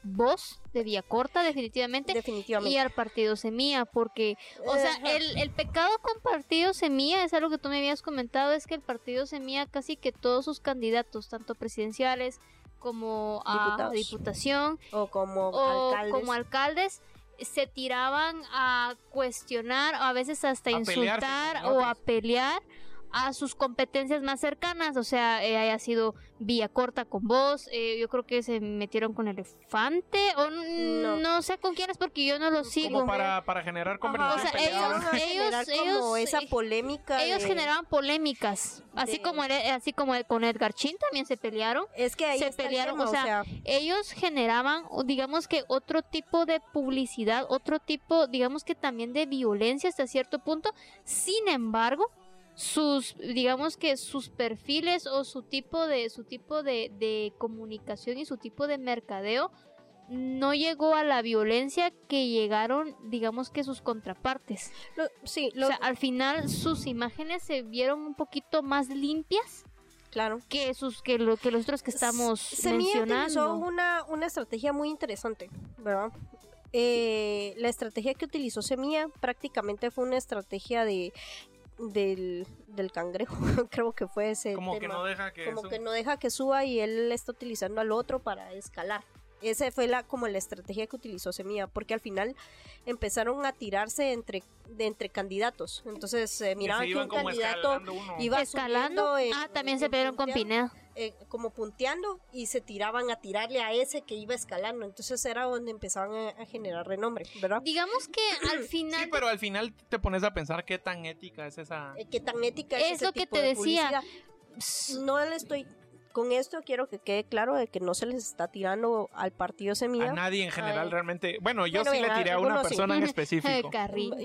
Voz de Villacorta definitivamente y Definitivamente. al partido Semilla porque o sea el, el pecado con partido Semilla es algo que tú me habías comentado es que el partido Semilla casi que todos sus candidatos tanto presidenciales como a Diputados. diputación o como o alcaldes. como alcaldes se tiraban a cuestionar o a veces hasta A pelearse insultar o a pelear a sus competencias más cercanas, o sea, eh, haya sido vía corta con vos, eh, yo creo que se metieron con elefante o No. no, sé con quiénes porque yo no los sigo. Como para, para generar conversación. o sea, ellos- ellos- como esa eh, polémica. Ellos de- generaban polémicas, así de- como el- así como el- con Edgar Chin también se pelearon. Es que ahí se pelearon, tema, o sea, ellos generaban, digamos que otro tipo de publicidad, otro tipo, digamos que también de violencia hasta cierto punto. Sin embargo, sus, digamos que sus perfiles o su tipo de, su tipo de, de comunicación y su tipo de mercadeo no llegó a la violencia que llegaron, digamos que sus contrapartes. lo- sí, lo- o sea, al final sus imágenes se vieron un poquito más limpias claro. que sus que lo que los otros que estamos utilizó mencionando. una, una estrategia muy interesante, ¿verdad? Eh, la estrategia que utilizó Semilla prácticamente fue una estrategia de del, del cangrejo, <laughs> creo que fue ese Como que no deja que como que no deja que suba y él está utilizando al otro para escalar. Esa fue la como la estrategia que utilizó Semilla, porque al final empezaron a tirarse entre de entre candidatos. Entonces eh, miraban que, un candidato iba escalando. en- ah, también en se pelearon con Pineda. eh, como punteando y se tiraban a tirarle a ese que iba escalando. Entonces era donde empezaban a, a generar renombre, ¿verdad? Digamos que <clears throat> al final Sí, pero al final te pones a pensar qué tan ética es esa. Eh, ¿Qué tan ética es, Es ese lo que tipo te de decía. publicidad? No le estoy... Con esto quiero que quede claro de que no se les está tirando al partido Semilla. A nadie en general Ay. realmente. Bueno, yo Bueno, sí le tiré a una algunos sí. persona en <laughs> específico.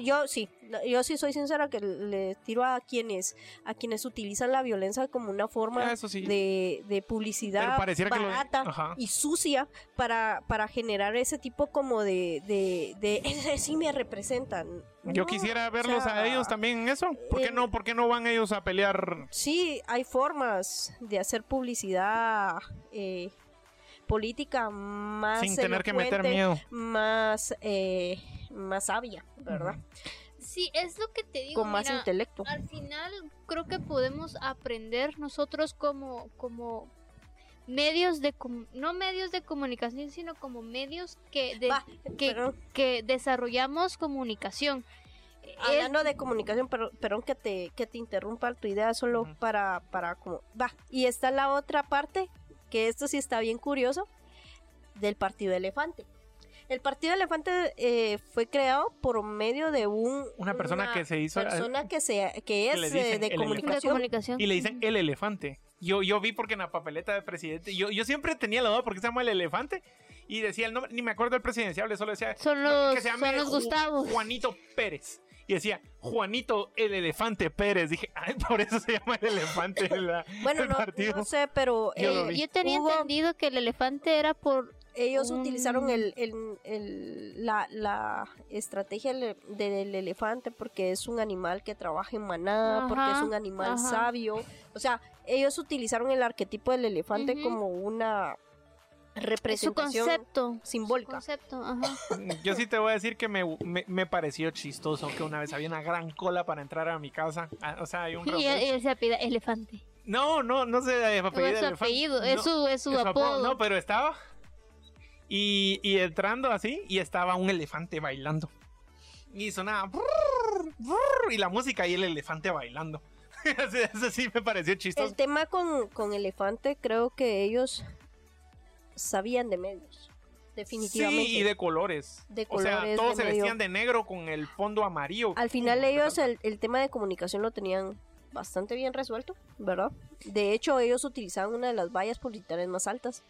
Yo sí, Yo sí soy sincera que le tiro a quienes a quienes utilizan la violencia como una forma Ah, sí. de, de publicidad lo- barata y sucia para, para generar ese tipo como de, de, de "Ese <laughs> sí me representan. Yo No, quisiera o verlos sea, a ellos también en eso. ¿Por qué en- no, por qué no van ellos a pelear? Sí, hay formas de hacer publicidad eh, política más Sin tener que meter miedo. más eh, más sabia, ¿verdad? Sí, es lo que te digo. Con más mira, intelecto. Al final creo que podemos aprender nosotros como, como medios de com- no medios de comunicación, sino como medios que, de- que, desarrollamos comunicación. Es- hablando de comunicación, pero, perdón que te, que te interrumpa tu idea solo para, para como, va, y está la otra parte, que esto sí está bien curioso, del Partido Elefante. El Partido Elefante eh, fue creado por medio de un Una persona que se hizo- persona que se que es eh, de comunicación. Y le dicen el elefante. Yo, yo vi porque en la papeleta de presidente, yo, yo siempre tenía la duda porque se llama el elefante. Y decía el nombre, ni me acuerdo del presidenciable, solo decía Son los, que se Ju- Gustavos. Juanito Pérez. Y decía, Juanito el elefante Pérez. Dije, ay, por eso se llama el elefante la- <laughs> Bueno, el no, partido. no sé, pero Yo eh. Yo tenía entendido que el elefante era por ellos utilizaron el, el- el- la, la estrategia del elefante porque es un animal que trabaja en manada, porque es un animal ajá. sabio. O sea, ellos utilizaron el arquetipo del elefante como una su representación concepto. simbólica. Concepto, ajá. <laughs> Yo sí te voy a decir que me, me, me pareció chistoso que una vez había una gran cola para entrar a mi casa. Ah, O sea, hay un <laughs> Y él, se apellida elefante. No, no, no No apellido es su apellido, es su, es su apodo. No, pero estaba. Y, y entrando así, y estaba un elefante bailando. Y sonaba. brrr, brrr, y la música y el elefante bailando. <laughs> Ese sí me pareció chistoso. El tema con, con elefante, creo que ellos sabían de medios. Definitivamente. Sí, y de colores. De o sea, colores, todos se medio. vestían de negro con el fondo amarillo. Al final ellos el, el tema de comunicación lo tenían bastante bien resuelto, ¿verdad? De hecho, ellos utilizaban una de las vallas publicitarias más altas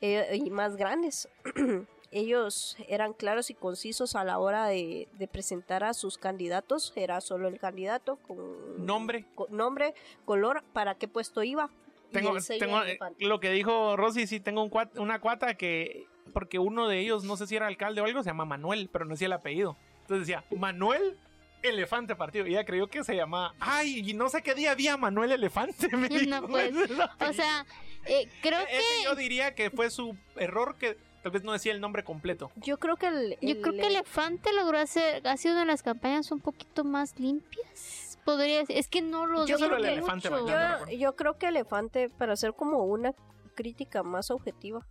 eh, y más grandes. <clears throat> ellos eran claros y concisos a la hora de, de presentar a sus candidatos. Era solo el candidato con Nombre. con nombre, color, para qué puesto iba. Tengo, eh, lo que dijo Rosy, sí tengo un cuat- una cuata que, porque uno de ellos, no sé si era alcalde o algo, se llama Manuel, pero no decía el apellido. Entonces decía, Manuel Elefante Partido. Y ella creyó que se llamaba, ay, y no sé qué día había Manuel Elefante. <laughs> me No, dijo, pues, <laughs> O sea, eh, creo Ese que yo diría que fue su error que tal vez no decía el nombre completo. Yo creo que el, yo el- creo que Elefante logró hacer ha sido una de las campañas un poquito más limpias. Podría decir, es que no lo Yo solo el elefante mucho. bailando. yo, yo creo que Elefante, para hacer como una crítica más objetiva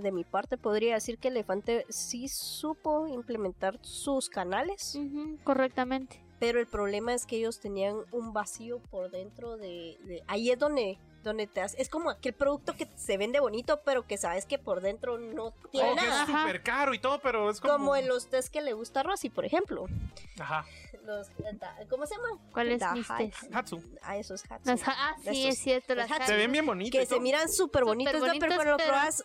de mi parte, podría decir que Elefante sí supo implementar sus canales, Ujú, correctamente. pero el problema es que ellos tenían un vacío por dentro de... de- ahí es donde, donde te hace... Es como aquel producto que se vende bonito, pero que sabes que por dentro no tiene Oh, que es nada. Ajá. súper caro y todo, pero es como... Como en los test que le gusta a Rosy, por ejemplo. Ajá, Los, ¿Cómo se llaman? ¿Cuál es mis test? Hatsu. A esos hats. Las ja- ah, sí, Esos- es cierto, las. Se ven bien bonitos. que se miran súper bonitos, ¿no? pero bonitos, cuando lo pero- pruebas,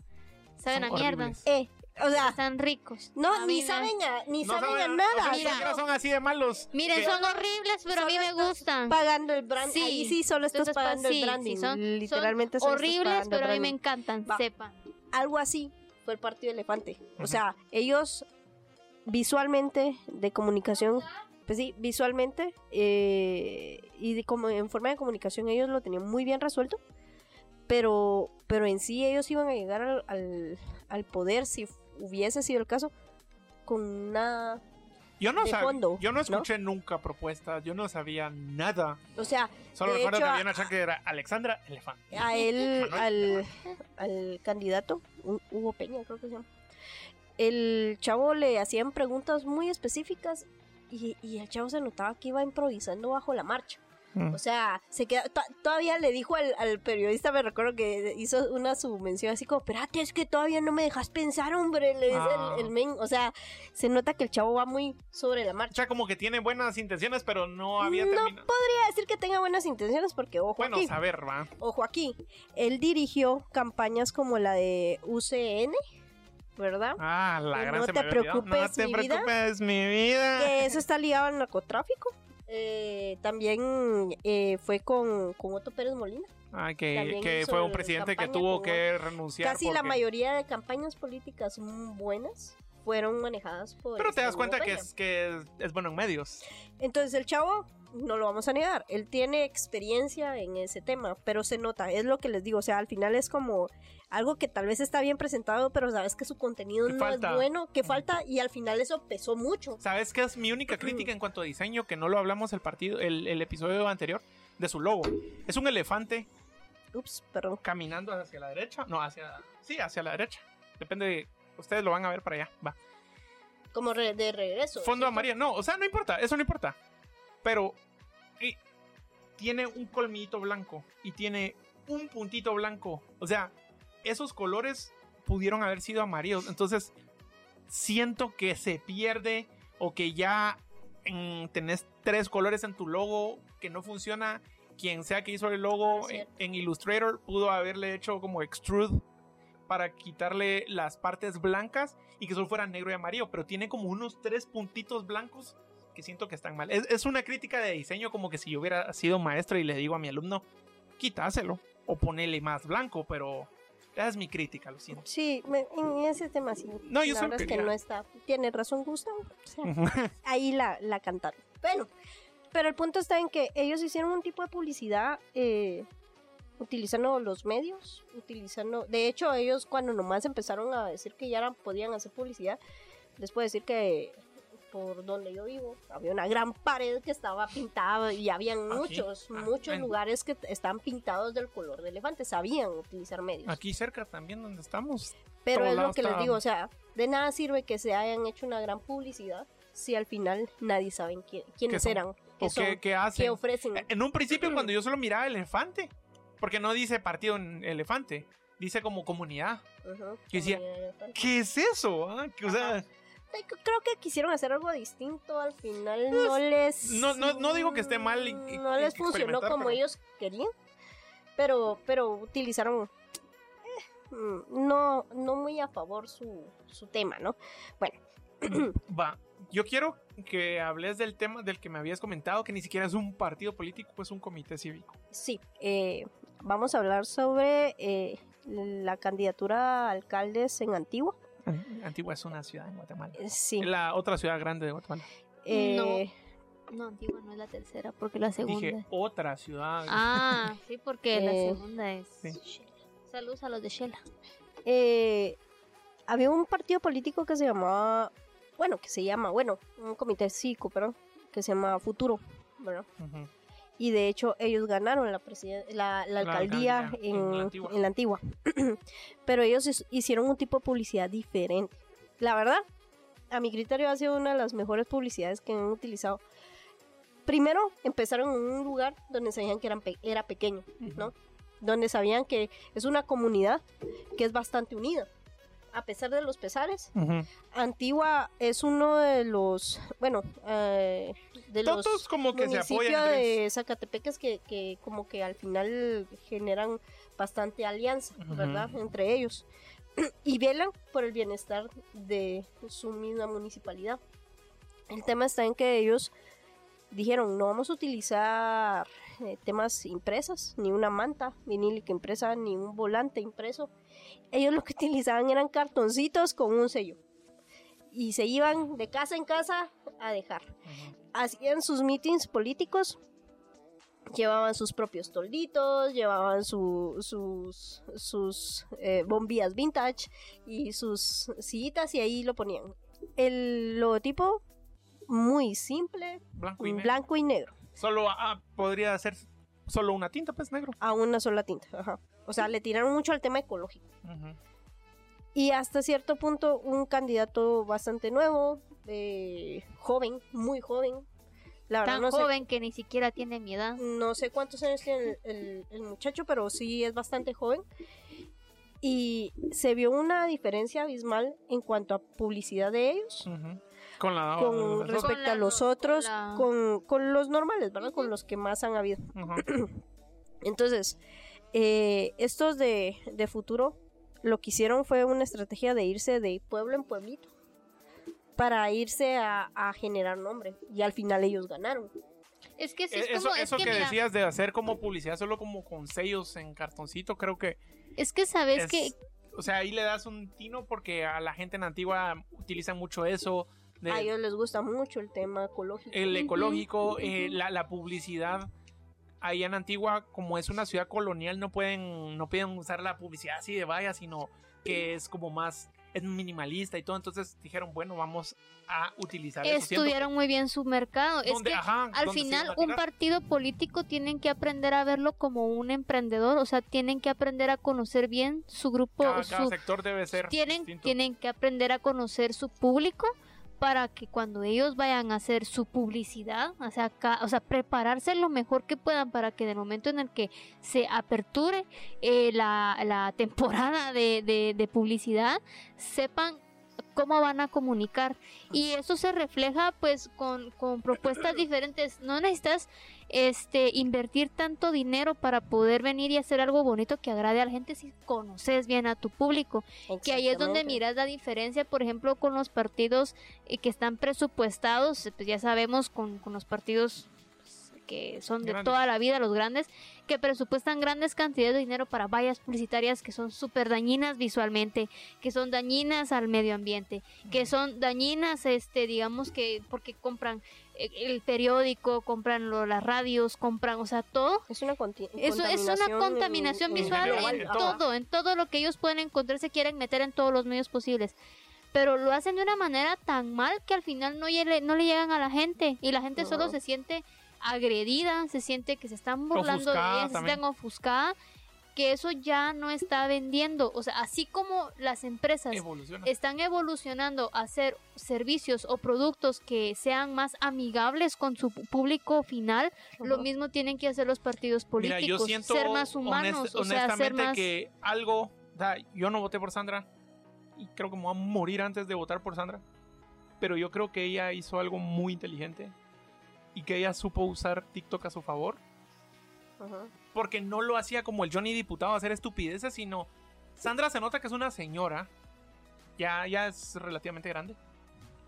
saben a mierda. eh, o sea, Están ricos. no, A ni saben a, ni No saben a nada. ni siquiera son así de malos. Miren, que- son horribles, pero a mí me estás gustan. pagando el brand. Sí. Ahí sí, solo estás pagando sí, el branding. sí, son- Literalmente son horribles, pero a mí me branding. encantan, Va. sepan. Algo así fue el partido elefante. O sea, ellos visualmente, de comunicación, pues sí, visualmente eh, y de como en forma de comunicación ellos lo tenían muy bien resuelto. Pero, pero en sí ellos iban a llegar al, al, al poder si hubiese sido el caso con una Yo no sabía, fondo, yo no ¿no? escuché nunca propuestas, yo no sabía nada. o sea Solo recuerdo que había una que era Alexandra Elefante. a él <laughs> al, al candidato Hu- Hugo Peña creo que se llama el chavo le hacían preguntas muy específicas y, y el chavo se notaba que iba improvisando bajo la marcha Mm. o sea se queda, to- todavía le dijo al, al periodista me recuerdo que hizo una subvención así como espérate es que todavía no me dejas pensar hombre le dice Ah. el, el men o sea se nota que el chavo va muy sobre la O marcha sea, como que tiene buenas intenciones, pero no había no terminado. podría decir que tenga buenas intenciones porque ojo Bueno, aquí saber, va. Ojo aquí, él dirigió campañas como la de UCN, ¿verdad? Ah, la gran no te preocupes, No te preocupes, mi vida. que eso está ligado al narcotráfico. Eh, también eh, fue con, con Otto Pérez Molina. Ah, que, fue un presidente que tuvo que renunciar. Casi la mayoría de campañas políticas buenas fueron manejadas por... Pero te das cuenta que es, que es, es bueno en medios. Entonces el chavo, no lo vamos a negar, él tiene experiencia en ese tema, pero se nota, es lo que les digo, o sea, al final es como algo que tal vez está bien presentado, pero sabes que su contenido no falta. es bueno, que falta y al final eso pesó mucho. ¿Sabes qué es mi única crítica en cuanto a diseño? Que no lo hablamos el partido, el, el episodio anterior, de su logo. Es un elefante Ups, perdón. caminando hacia la derecha. No, hacia. Sí, hacia la derecha. Depende de. Ustedes lo van a ver para allá. Va. Como re- de regreso. Fondo ¿cierto? amarillo. No, o sea, no importa. Eso no importa. Pero. y tiene un colmillito blanco. Y tiene un puntito blanco. O sea, esos colores pudieron haber sido amarillos. Entonces, siento que se pierde. O que ya mm, tenés tres colores en tu logo que no funciona. Quien sea que hizo el logo Es en, en Illustrator pudo haberle hecho como extrude para quitarle las partes blancas y que solo fuera negro y amarillo, pero tiene como unos tres puntitos blancos que siento que están mal. Es, es una crítica de diseño como que si yo hubiera sido maestro y le digo a mi alumno, quításelo o ponele más blanco, pero esa es mi crítica, lo siento. Sí, me- en ese tema sí. No, yo la verdad es que no está. Tiene razón, Gustavo. O sea, <laughs> ahí la, la cantaron. Bueno, pero el punto está en que ellos hicieron un tipo de publicidad eh, utilizando los medios, utilizando... De hecho, ellos cuando nomás empezaron a decir que ya eran- podían hacer publicidad, les puedo decir que por donde yo vivo había una gran pared que estaba pintada y habían Aquí, muchos, ah, muchos en- lugares que están pintados del color de elefante, sabían utilizar medios. Aquí cerca también donde estamos. Pero es lo que les está- digo, o sea, de nada sirve que se hayan hecho una gran publicidad si al final nadie sabe quién- quiénes son? eran, qué ¿O son, qué, qué, qué hacen? ofrecen. En un principio cuando yo solo miraba elefante, porque no dice partido en elefante, dice como comunidad. Ujú, que decía. ¿Qué es eso? ah? O sea, Creo que quisieron hacer algo distinto, al final no les... Pues, no- no- no digo que esté mal y- y- No les funcionó como pero- ellos querían, pero, pero utilizaron... eh, No, no muy a favor su, su tema, ¿no? Bueno, Va, yo quiero que hables del tema del que me habías comentado, que ni siquiera es un partido político, es un comité cívico. Sí, eh, vamos a hablar sobre eh, la candidatura a alcaldes en Antigua. <laughs> Antigua es una ciudad en Guatemala. Eh, Sí. Es la otra ciudad grande de Guatemala. eh, No, Antigua no es la tercera, porque la segunda. Dije otra ciudad. Ah, sí, porque la Eh, segunda es sí. Saludos a los de Shela. eh, había un partido político que se llamaba, bueno, que se llama, bueno, un comité cívico, perdón, que se llama Futuro, ¿verdad? Ujú. Y de hecho ellos ganaron la, alcaldía, en, en la Antigua. en la antigua. <clears throat> Pero ellos hicieron un tipo de publicidad diferente. La verdad, a mi criterio ha sido una de las mejores publicidades que han utilizado. Primero, empezaron en un lugar donde sabían que eran pe- era pequeño, ¿no? Donde sabían que es una comunidad que es bastante unida. A pesar de los pesares. Antigua es uno de los, bueno, eh, de los Todos como que se municipio apoyan. entre de Zacatepeques que, que como que al final generan bastante alianza. ¿verdad? Entre ellos. <clears throat> Y velan por el bienestar de su misma municipalidad. El tema está en que ellos dijeron, no vamos a utilizar eh, temas impresas, ni una manta vinílica impresa, ni un volante impreso. Ellos lo que <laughs> utilizaban eran cartoncitos con un sello. Y se iban de casa en casa a dejar hacían sus meetings políticos, llevaban sus propios tolditos, llevaban su- sus, sus eh, bombillas vintage y sus sillitas y ahí lo ponían. El logotipo muy simple, Blanco y negro. blanco y negro, Solo ah, podría ser solo una tinta, pues negro. a una sola tinta. ajá. O sea, le tiraron mucho al tema ecológico. Ujú. Y hasta cierto punto un candidato bastante nuevo, eh, joven, muy joven. La verdad Tan no sé joven que ni siquiera tiene mi edad. No sé cuántos años tiene el, el- el muchacho, pero sí es bastante joven. Y se vio una diferencia abismal en cuanto a publicidad de ellos Ujú. Con la. con respecto la a los otros, la- con, con los normales, ¿verdad? Con los que más han habido. <clears throat> Entonces, eh, estos de, de futuro lo que hicieron fue una estrategia de irse de pueblo en pueblito para irse a, a generar nombre. Y al final ellos ganaron. Es que sí Eh, es Eso, como, es eso que, que, mira, decías de hacer como publicidad solo como con sellos en cartoncito, creo que es que sabes es- que o sea, ahí le das un tino porque a la gente en Antigua utiliza mucho eso. De- A ellos les gusta mucho el tema ecológico. el ecológico, eh, ujú. la, la publicidad. Ahí en Antigua, como es una ciudad colonial, no pueden, no pueden usar la publicidad así de vaya, sino que es como más, es minimalista y todo. Entonces dijeron, bueno, vamos a utilizar estudiaron muy bien su mercado. Es que ajá, al final un partido político tienen que aprender a verlo como un emprendedor, o sea, tienen que aprender a conocer bien su grupo, cada, cada su- sector debe ser tienen, distinto. tienen que aprender a conocer su público para que cuando ellos vayan a hacer su publicidad, o sea, o sea, prepararse lo mejor que puedan para que en el momento en el que se aperture eh, la, la temporada de- de publicidad, sepan cómo van a comunicar. Y eso se refleja pues con, con propuestas <clears throat> diferentes. No necesitas este invertir tanto dinero para poder venir y hacer algo bonito que agrade a la gente si conoces bien a tu público que ahí es donde miras la diferencia, por ejemplo, con los partidos eh, que están presupuestados, pues ya sabemos con, con los partidos que son de Grandes. toda la vida, los grandes, que presupuestan grandes cantidades de dinero para vallas publicitarias que son súper dañinas visualmente, que son dañinas al medio ambiente, que son dañinas, este, digamos que porque compran eh, el periódico, compran lo- las radios, compran, o sea, todo Es una eso es una contaminación en- visual en todo, en todo lo que ellos pueden encontrar, se quieren meter en todos los medios posibles. Pero lo hacen de una manera tan mal que al final no, no le llegan a la gente y la gente solo se siente agredida, se siente que se están burlando de Ofuscada ella, se también. sienten ofuscada, que eso ya no está vendiendo. O sea, así como las empresas evoluciona. están evolucionando a hacer servicios o productos que sean más amigables con su público final, lo mismo tienen que hacer los partidos políticos, Mira, yo siento ser más humanos, honest- o sea, ser honestamente más que algo, sea, yo no voté por Sandra y creo que me voy a morir antes de votar por Sandra, pero yo creo que ella hizo algo muy inteligente y que ella supo usar TikTok a su favor, Ajá. porque no lo hacía como el Johnny diputado a hacer estupideces, sino Sandra se nota que es una señora, ya, ya es relativamente grande.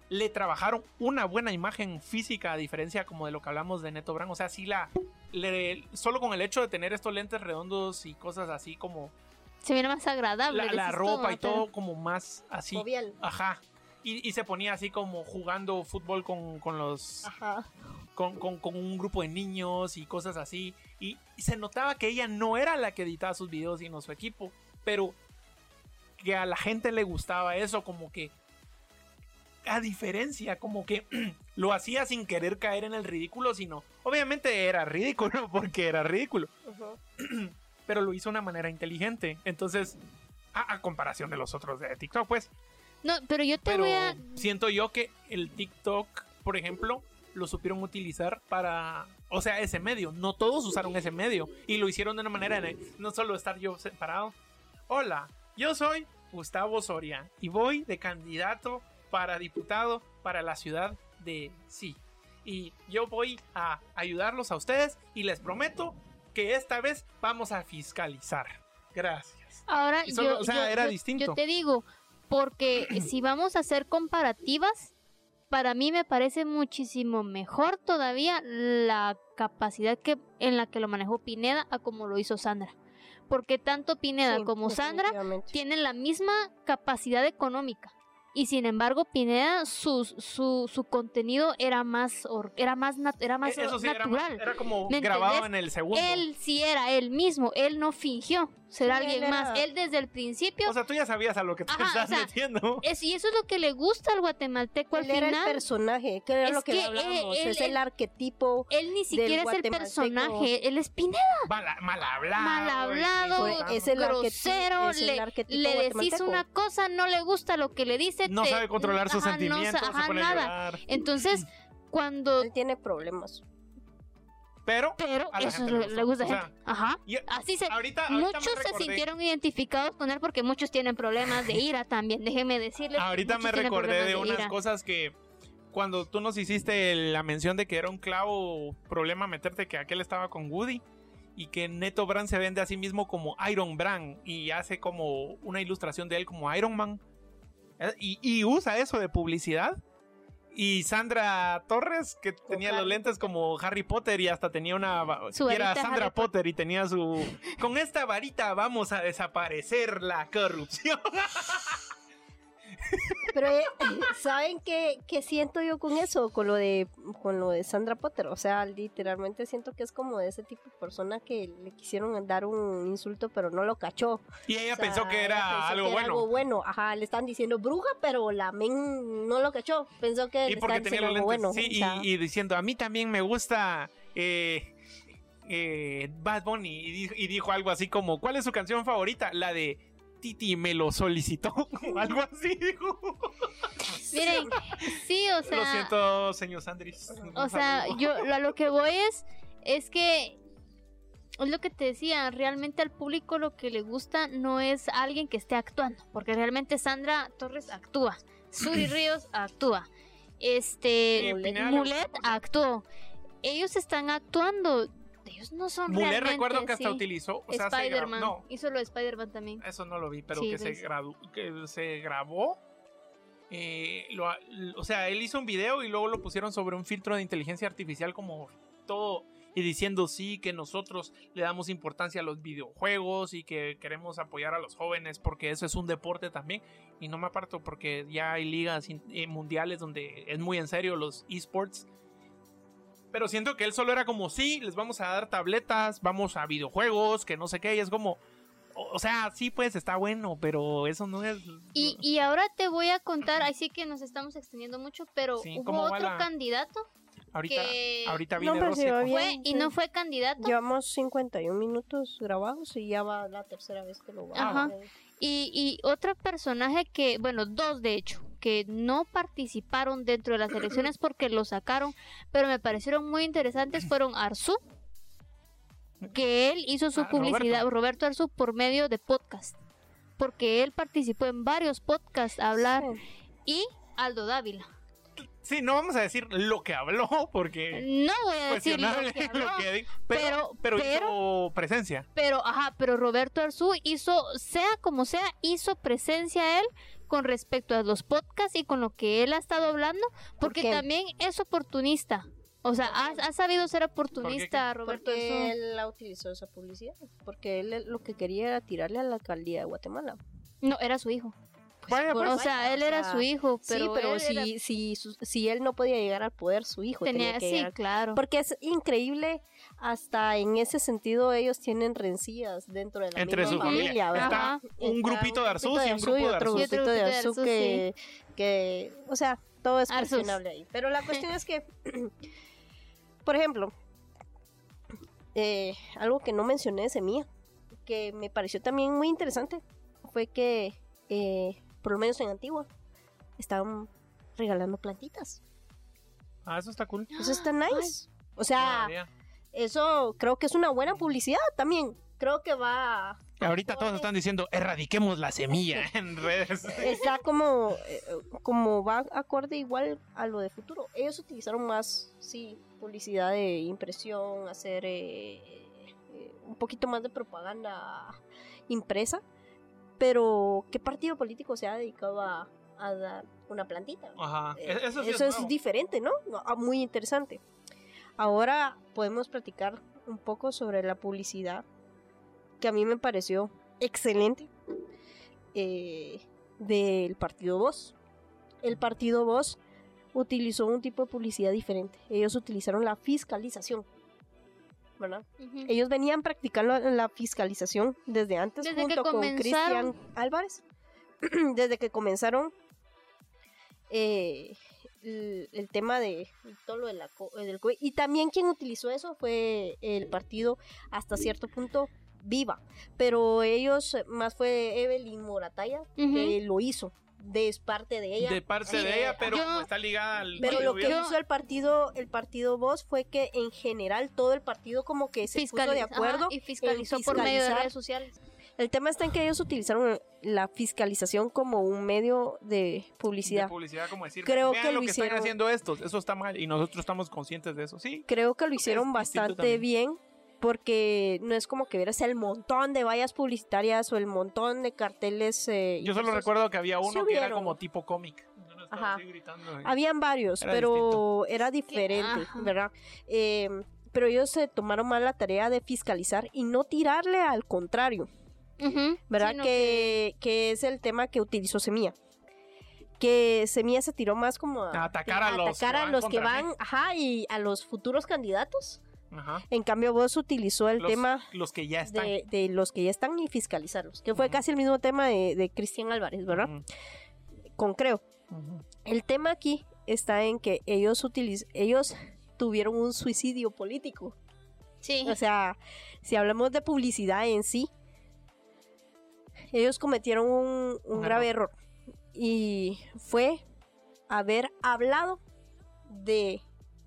Le trabajaron una buena imagen física a diferencia como de lo que hablamos de Neto Brand. O sea, sí la... le- solo con el hecho de tener estos lentes redondos y cosas así como se viene más agradable. la, ropa y todo como más así. Jovial. Ajá. Y, y se ponía así como jugando fútbol con, con los Ajá. con, con- con un grupo de niños y cosas así. Y, y se notaba que ella no era la que editaba sus videos, sino su equipo. Pero que a la gente le gustaba eso, como que. A diferencia, como que <clears throat> lo hacía sin querer caer en el ridículo, sino. Obviamente era ridículo, <laughs> porque era ridículo. <clears throat> Pero lo hizo de una manera inteligente. Entonces, a, a comparación de los otros de TikTok, pues. No, pero yo te Pero voy a... siento yo que el TikTok, por ejemplo, lo supieron utilizar para, o sea, ese medio. No todos usaron ese medio y lo hicieron de una manera de no solo estar yo separado. Hola, yo soy Gustavo Soria y voy de candidato para diputado para la ciudad de sí. Y yo voy a ayudarlos a ustedes y les prometo que esta vez vamos a fiscalizar. Gracias. Ahora, solo- yo, o sea, yo- era yo- distinto. yo te digo, porque si vamos a hacer comparativas, para mí me parece muchísimo mejor todavía la capacidad que en la que lo manejó Pineda a como lo hizo Sandra. Porque tanto Pineda Sí, como Sandra tienen la misma capacidad económica. Y sin embargo, Pineda, su, su, su contenido era más, or- era más, nat- era más E- Eso sí, era, natural. más- era como ¿Me grabado entendés? en el segundo. Él sí era él mismo, él no fingió ser Sí, alguien él más. Él desde el principio O sea, tú ya sabías a lo que te Ajá, estás o sea, metiendo. es, y eso es lo que le gusta al guatemalteco al Él era el final. personaje, que era Es lo que, que, hablábamos, eh, él- es el él- arquetipo. Él ni siquiera es el personaje, él es Pineda, Mal, mal hablado. Mal hablado, es el arquetipo- grosero, es el le, arquetipo le decís una cosa, no le gusta lo que le dice. No te- sabe controlar sus ajá, no sa- sentimientos, ajá, se pone a nada. llorar. Entonces, <clears throat> cuando... Él tiene problemas. Pero, Pero a la eso gente le, gusta a la gente. Ajá. y- Así se... ahorita, ahorita Muchos se sintieron identificados con él porque muchos tienen problemas de ira también, déjeme decirles. ahorita me recordé de unas cosas que cuando tú nos hiciste la mención de que era un clavo problema meterte que aquel estaba con Woody y que Neto Brand se vende a sí mismo como Iron Brand y hace como una ilustración de él como Iron Man y, y usa eso de publicidad. Y Sandra Torres, que tenía los lentes como Harry Potter y hasta tenía una... Su y era Sandra Harry Potter y tenía su... Con esta varita vamos a desaparecer la corrupción. <laughs> Pero eh, ¿saben qué, qué siento yo con eso? Con lo de con lo de Sandra Potter. O sea, literalmente siento que es como de ese tipo de persona que le quisieron dar un insulto, pero no lo cachó. Y ella O sea, pensó que era pensó algo que era bueno. algo bueno. Ajá, le están diciendo bruja, pero la men no lo cachó. Pensó que Y le porque tenía los lentes. bueno. sí, o sea, y, y diciendo, a mí también me gusta eh, eh, Bad Bunny. Y dijo, y dijo algo así como, ¿cuál es su canción favorita? La de Titi me lo solicitó. <laughs> algo así dijo. Miren, sí, o sea, Lo siento, señor Sandris. o sea, saludo. yo a lo que voy es, es que es lo que te decía, realmente al público lo que le gusta no es alguien que esté actuando, porque realmente Sandra Torres actúa, Suri <clears throat> Ríos actúa, este Pineda Mulet actuó, ellos están actuando, ellos no son realmente recuerdo que hasta sí. utilizó. O sea, Spider-Man, No, hizo lo de Spider-Man también. eso no lo vi, pero Sí, que, se que grabó. eh, lo- o sea, él hizo un video y luego lo pusieron sobre un filtro de inteligencia artificial como todo y diciendo sí que nosotros le damos importancia a los videojuegos y que queremos apoyar a los jóvenes porque eso es un deporte también y no me aparto porque ya hay ligas eh, mundiales donde es muy en serio los esports pero siento que él solo era como sí les vamos a dar tabletas vamos a videojuegos que no sé qué y es como o o sea sí pues está bueno pero eso no es Y, y ahora te voy a contar, así que nos estamos extendiendo mucho, pero Sí, hubo ¿cómo va otro la- candidato ahorita que ahorita No, viene Rosy bien. fue y no fue candidato. Llevamos 51 minutos grabados y ya va la tercera vez que lo va Ajá. a Y, y otro personaje que, bueno, dos de hecho, que no participaron dentro de las elecciones porque lo sacaron, pero me parecieron muy interesantes, fueron Arzu, que él hizo su Ah, publicidad, Roberto. Roberto. Arzu, por medio de podcast, porque él participó en varios podcasts a hablar, Sí. y Aldo Dávila. sí no vamos a decir lo que habló porque No voy a decir lo que <laughs> habló, lo que di- pero pero- pero, pero- hizo presencia Pero, ajá, pero Roberto Arzú hizo, sea como sea, hizo presencia él con respecto a los podcasts y con lo que él ha estado hablando, porque también es oportunista. O sea, ha, ha sabido ser oportunista Roberto Porque él la utilizó esa publicidad. Porque él lo que quería era tirarle a la alcaldía de Guatemala. No, era su hijo. Vaya, por- pues, o sea, él era su hijo, pero, sí, pero él si, era- si, si él no podía llegar al poder, su hijo tenía, tenía, que sí, llegar. claro. Porque es increíble, hasta en ese sentido ellos tienen rencillas dentro de la Entre misma su familia, familia. ¿verdad? Ajá. un grupito de Arzú y un grupo de otro grupito de que, que, o sea, todo es cuestionable ahí. Pero la cuestión es que, <clears throat> por ejemplo, eh, algo que no mencioné de Semilla, que me pareció también muy interesante, fue que, eh, por lo menos en Antigua, estaban regalando plantitas. ah eso está cool Eso está nice. O sea, eso creo que es una buena publicidad también. Creo que va ahorita todos están diciendo erradiquemos la semilla <laughs> en <laughs> redes está como eh, como va acorde igual a lo de futuro. Ellos utilizaron más sí publicidad de impresión, hacer eh, eh, un poquito más de propaganda impresa. Pero ¿qué partido político se ha dedicado a, a dar una plantita? Ajá Eh, E- eso sí Eso es, es, diferente, ¿no? Ah, Muy interesante. Ahora podemos platicar un poco sobre la publicidad que a mí me pareció excelente eh, del partido Voz. El partido Voz utilizó un tipo de publicidad diferente. Ellos utilizaron la fiscalización. Ellos venían practicando la fiscalización desde antes Desde que junto con. Cristian Álvarez. <clears throat> desde que comenzaron eh, el, el tema de todo lo de la eh, del COVID. Y también quien utilizó eso fue el partido hasta cierto punto viva. Pero ellos, más fue Evelyn Morataya, que lo hizo. De parte de ella. de parte Sí, de ella pero yo- como está ligada al Pero lo que gobierno. hizo el partido, el partido Voz fue que en general todo el partido como que se puso de Fiscaliza- ajá, acuerdo y fiscalizó por medio de redes sociales. El tema está en que ellos utilizaron la fiscalización como un medio de de publicidad. publicidad como decir Creo vean que lo lo que están hicieron- haciendo estos eso está mal y nosotros estamos conscientes de eso sí Creo que lo hicieron bastante también. bien porque no es como que vieras el montón de vallas publicitarias o el montón de carteles. eh, Yo solo recuerdo que había uno que era como tipo cómic. Yo no estaba Ajá. así gritando, eh. Habían varios, Era pero distinto. era diferente. ¿verdad? Eh, pero ellos se tomaron mal la tarea de fiscalizar y no tirarle al contrario, ¿verdad? que, que es el tema que utilizó Semilla. Que Semilla se tiró más como A atacar a los atacar que a van los que van, ajá, y a los futuros candidatos. Ajá. En cambio, vos utilizó el Los, tema los que ya están. de, de los que ya están y fiscalizarlos, que fue casi el mismo tema de, de Cristian Álvarez, ¿verdad? Ujú, Con Creo. El tema aquí está en que ellos utiliz ellos tuvieron un suicidio político. Sí. O sea, si hablamos de publicidad en sí, ellos cometieron un, un Un grave error. Y fue haber hablado de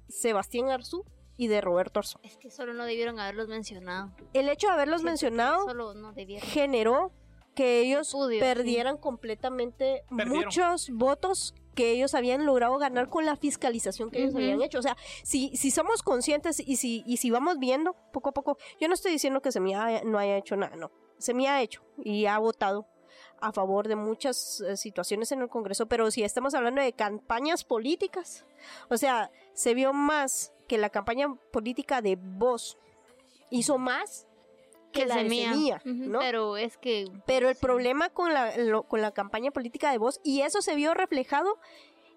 Sebastián Arzú y de Roberto Arzú. Es que solo no debieron haberlos mencionado. El hecho de haberlos Siento mencionado Solo no debieron. generó que ellos perdieran completamente Perdieron. muchos votos que ellos habían logrado ganar con la fiscalización que ellos habían hecho. O sea, si, si somos conscientes y si, y si vamos viendo poco a poco, yo no estoy diciendo que Semilla haya- no haya hecho nada, no. Semilla ha hecho y ha votado a favor de muchas eh, situaciones en el Congreso, pero si estamos hablando de campañas políticas, o sea, se vio más que la campaña política de Voz hizo más que, la de Semilla, Ujú, ¿no? Pero es que. Pero el sí. problema con la, lo- con la campaña política de Voz, y eso se vio reflejado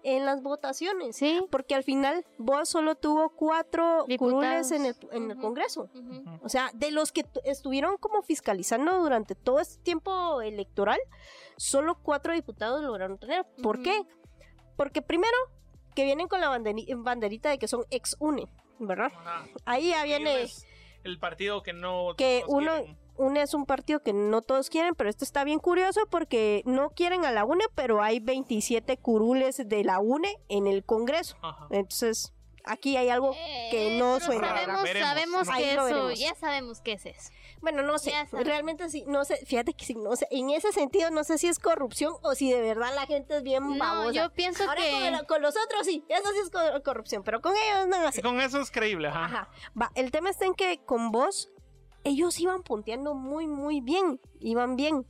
en las votaciones, Sí. porque al final Voz solo tuvo cuatro Diputados. curules en el, en el. Congreso. O sea, de los que tu- estuvieron como fiscalizando durante todo este tiempo electoral, solo cuatro diputados lograron tener. ¿Por qué? Porque primero, que vienen con la banderi- banderita de que son ex UNE, ¿verdad? Ajá. Ahí ya viene... el partido que no que todos uno quieren. UNE es un partido que no todos quieren, pero esto está bien curioso porque no quieren a la UNE, pero hay 27 curules de la UNE en el Congreso. Ajá. Entonces, aquí hay algo que Eh, no pero suena. Sabemos, sabemos ¿no? Que eso. Ya sabemos qué es eso. Bueno, no sé, realmente sí, no sé, fíjate que sí, no sé, en ese sentido no sé si es corrupción o si de verdad la gente es bien No, babosa. yo pienso Ahora que. con, el- con los otros sí, eso sí es cor- corrupción, pero con ellos no sé. Con eso es creíble, ajá. Ajá. Va, el tema está en que con vos, ellos iban punteando muy, muy bien. Iban bien.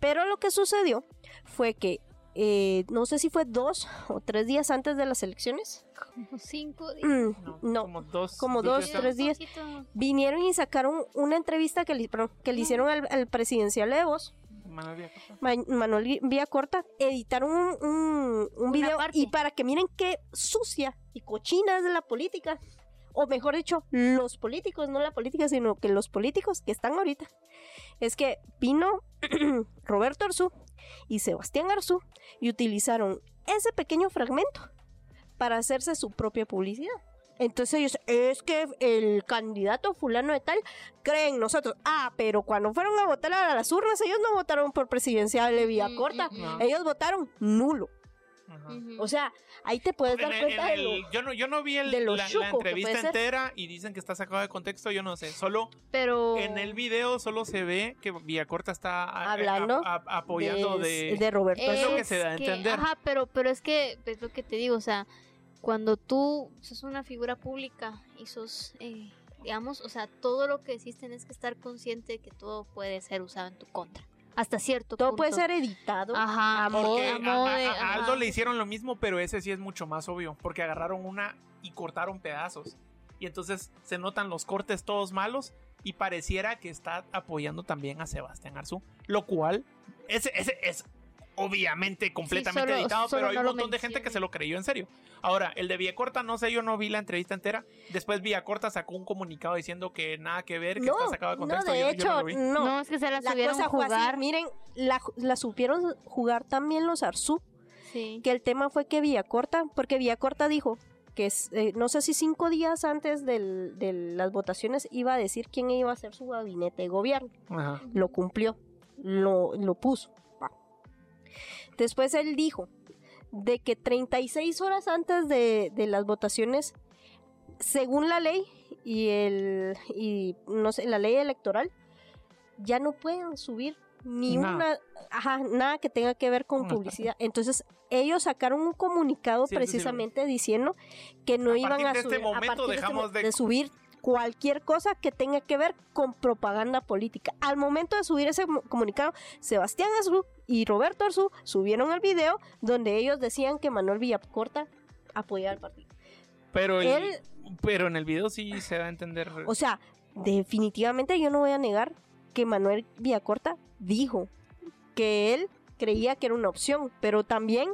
Pero lo que sucedió fue que, eh, no sé si fue dos <laughs> o tres días antes de las elecciones. Como cinco días. Mm, No, no. Como dos, Como dos, días tres días. Poquito. Vinieron y sacaron una entrevista que le, perdón, que le hicieron al, al presidencial de vos, Manuel Villacorta. Ma- Manuel Villacorta. Editaron un, un, un video parte. y para que miren qué sucia y cochina es la política. O mejor dicho, los políticos, no la política, sino que los políticos que están ahorita. Es que vino <clears throat> Roberto Arzú y Sebastián Arzú y utilizaron ese pequeño fragmento para hacerse su propia publicidad. Entonces ellos, es que el candidato fulano de tal creen nosotros. Ah, pero cuando fueron a votar a las urnas, ellos no votaron por presidencial de mm, mm. Ellos votaron nulo. Ajá. O sea, ahí te puedes En dar el- cuenta en de el- lo... yo no yo no vi el- de lo la, entrevista entera y dicen que está sacado de contexto yo no sé solo pero. en el video solo se ve que Villacorta está a- Hablando a- a- apoyando de, de Roberto Es lo que se da a entender. Ajá, pero, pero es que es lo que te digo, o sea, cuando tú sos una figura pública y sos, eh, digamos, o sea, todo lo que decís tenés que estar consciente de que todo puede ser usado en tu contra. Hasta cierto Todo punto. puede ser editado. Ajá, Porque a a, a- a Aldo ajá. le hicieron lo mismo, pero ese sí es mucho más obvio, porque agarraron una y cortaron pedazos. Y entonces se notan los cortes todos malos y pareciera que está apoyando también a Sebastián Arzú, lo cual ese, ese es obviamente completamente solo- editado, solo pero hay no un montón de gente que se lo creyó en serio. Ahora, el de Villacorta, no sé, yo no vi la entrevista entera. Después Villacorta sacó un comunicado diciendo que nada que ver, que no, está sacado de no, contexto. de yo- yo hecho, no lo vi. no. No, es que se la, La subieron cosa fue así. jugar. Miren, la, la supieron jugar también los Arzú. Sí. Que el tema fue que Villacorta, porque Villacorta dijo que es, eh, no sé si cinco días antes del- de las votaciones iba a decir quién iba a ser su gabinete de gobierno. Ajá. lo cumplió, lo, lo puso. Después él dijo de que 36 horas antes de, de las votaciones, según la ley y el y no sé, la ley electoral, ya no pueden subir ni Nada. una ajá, nada que tenga que ver con publicidad. Entonces, ellos sacaron un comunicado Sí, sí precisamente diciendo que no A iban a de este subir a partir de este de- de subir cualquier cosa que tenga que ver con propaganda política. Al momento de subir ese comunicado, Sebastián Arzú y Roberto Arzú subieron el video donde ellos decían que Manuel Villacorta apoyaba al partido. Pero, el- Él- pero en el video sí se da a entender. O sea, definitivamente yo no voy a negar que Manuel Villacorta dijo que él creía que era una opción, pero también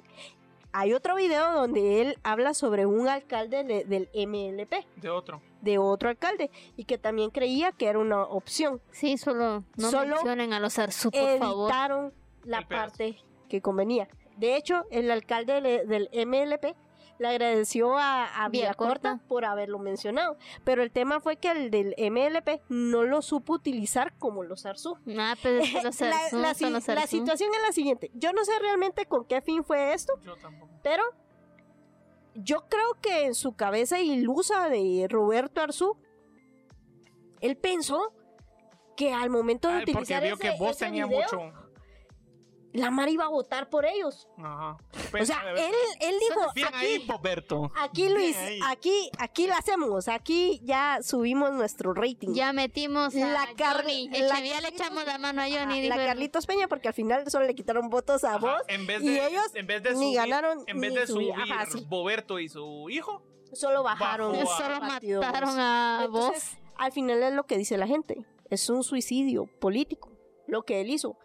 hay otro video donde él habla sobre un alcalde de- del MLP, de otro. de otro alcalde, y que también creía que era una opción. Sí, solo no Solo mencionen a los Arzú, por favor. La parte que convenía. De hecho, el alcalde le- del MLP le agradeció a, a Villacorta. Villacorta por haberlo mencionado. Pero el tema fue que el del MLP no lo supo utilizar como los Arzú. Ah, pues es que <laughs> los La, Arzú la son si- los la Arzú. situación es la siguiente. Yo no sé realmente con qué fin fue esto, Yo tampoco. pero yo creo que en su cabeza ilusa de Roberto Arzú, él pensó que al momento de Ay, porque utilizar vio ese, que vos ese tenía video, mucho. La Mara iba a votar por ellos. Ajá. O Pues, sea, a ver, él, él dijo, Bien ahí, aquí, aquí Luis, aquí, aquí la hacemos, aquí ya subimos nuestro rating. Ya metimos a La car- Johnny. la- Eche- ya le echamos la mano a Ajá, Johnny. la dijo, Carlitos Peña, porque al final solo le quitaron votos a Ajá, vos. en vez y de, ellos en vez de ni ganaron en vez ni de subir. subir Ajá, sí. Boberto y su hijo, Solo bajaron. A- Solo mataron a Entonces, vos. Al final es lo que dice la gente. Es un suicidio político, lo que él hizo.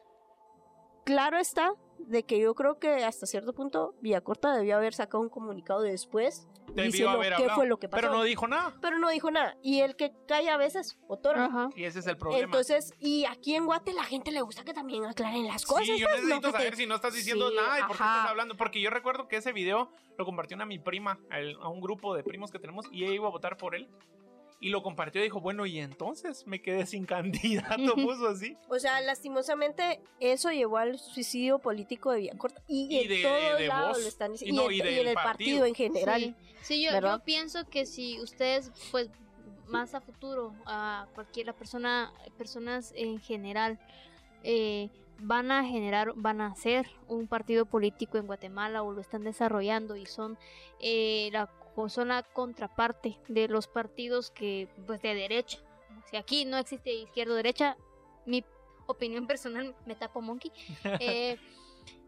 Claro está de que yo creo que hasta cierto punto Villacorta debió haber sacado un comunicado después debió diciendo haber qué hablado. fue lo que pasó. Pero no dijo nada. Pero no dijo nada. Y el que calla a veces, otorga. Ajá. Y ese es el problema. Entonces, y aquí en Guate la gente le gusta que también aclaren las cosas. sí, yo pues, no necesito te- saber si no estás diciendo Sí, nada y por qué estás hablando. Porque yo recuerdo que ese video lo compartió una mi prima al- a un grupo de primos que tenemos y ella iba a votar por él. Y lo compartió y dijo, bueno, y entonces me quedé sin <laughs> candidato, puso así. O sea, lastimosamente, eso llevó al suicidio político de Villacorta. Y, Y en de- todos de lados vos. lo están Y diciendo. no, Y, y en- y del en el partido. partido en general. Sí, Sí, yo, ¿verdad? yo pienso que si ustedes, pues, más a futuro, a cualquier persona, personas en general, eh, van a generar, van a hacer un partido político en Guatemala o lo están desarrollando y son eh, la o son la contraparte de los partidos que, pues, de derecha. Si aquí no existe izquierda o derecha, mi opinión <laughs> personal me tapo monkey. <laughs> Eh,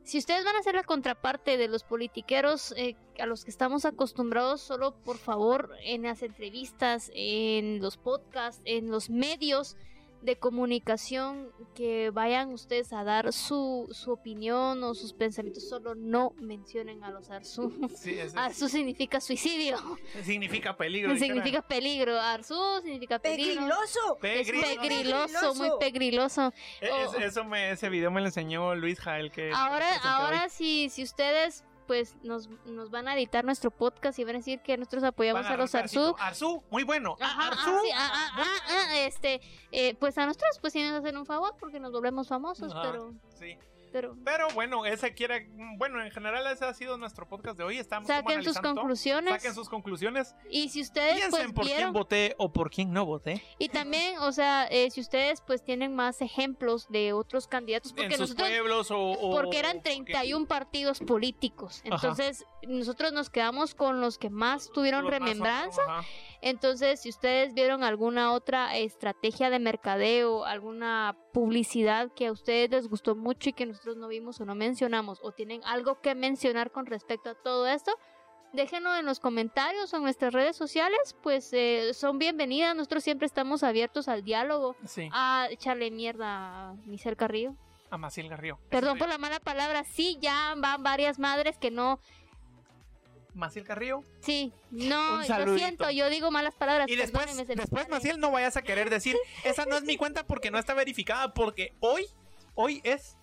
si ustedes van a ser la contraparte de los politiqueros eh, a los que estamos acostumbrados, solo por favor en las entrevistas, en los podcasts, en los medios de comunicación que vayan ustedes a dar su, su opinión o sus pensamientos, solo no mencionen a los Arzú. Sí, <laughs> significa suicidio, significa peligro. significa peligro, Arzú significa peligro. ¡Pegriloso! Es Pegriloso. pegriloso, muy Pegriloso. pegriloso. Oh. es- eso me, ese video me lo enseñó Luis Jael que Ahora, hoy. ahora si, si ustedes pues nos, nos van a editar nuestro podcast y van a decir que nosotros apoyamos a los Arzú. Arzú, muy bueno. Ajá, Arzú. ah, sí, ah, ah, ah, ah, este, eh, pues a nosotros pues sí nos hacen un favor porque nos volvemos famosos, Ajá. pero, Sí. Pero Pero bueno, ese quiere. Bueno, en general, ese ha sido nuestro podcast de hoy. Estamos saquen sus analizando todo. conclusiones Saquen sus conclusiones. y si ustedes Piensen pues por quién vieron voté o por quién no voté. y también, o sea, eh, si ustedes pues tienen más ejemplos de otros candidatos porque en sus nosotros pueblos o. o- porque eran porque- 31 partidos políticos. Ajá. Entonces, nosotros nos quedamos con los que más tuvieron los más remembranza. Entonces, si ustedes vieron alguna otra estrategia de mercadeo, alguna publicidad que a ustedes les gustó mucho y que nosotros no vimos o no mencionamos, o tienen algo que mencionar con respecto a todo esto, déjenlo en los comentarios o en nuestras redes sociales, pues eh, son bienvenidas. Nosotros siempre estamos abiertos al diálogo. Sí, A echarle mierda a Michelle Carrillo. a Maciel Garrió. Perdón por la mala palabra. Sí, ya van varias madres que no. Maciel Garrió. Sí, no, lo siento, yo digo malas palabras. Y después, después. Maciel, no vayas a querer decir, esa no es mi cuenta porque no está verificada, porque hoy, hoy es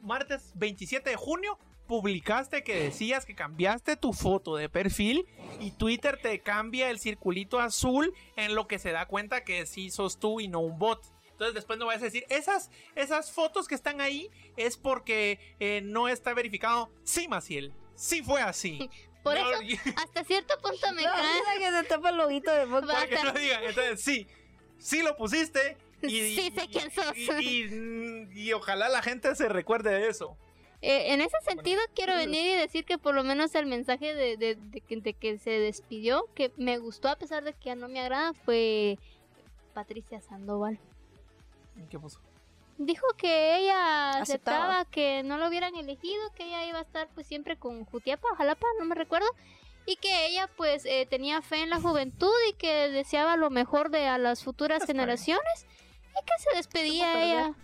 martes 27 de junio, publicaste que decías que cambiaste tu foto de perfil y Twitter te cambia el circulito azul en lo que se da cuenta que sí sos tú y no un bot. Entonces después no vayas a decir, esas, esas fotos que están ahí es porque eh, no está verificado. Sí, Maciel, sí fue así. <laughs> Por No, eso, hasta cierto punto me <laughs> No, cae. mira que se tapa el loguito de. Va. Para que no digan, entonces sí, sí lo pusiste. Y, <laughs> Sí sé quién sos. Y, y- y ojalá la gente se recuerde de eso. Eh, en ese sentido, quiero venir y decir que por lo menos el mensaje de, de- de que, de que se despidió, que me gustó a pesar de que ya no me agrada, fue Patricia Sandoval. ¿Qué puso? Dijo que ella Aceptaba. aceptaba que no lo hubieran elegido, que ella iba a estar pues siempre con Jutiapa o Jalapa, no me recuerdo, y que ella pues eh, tenía fe en la juventud y que deseaba lo mejor de a las futuras Está bien. generaciones y que se despedía Supo ella.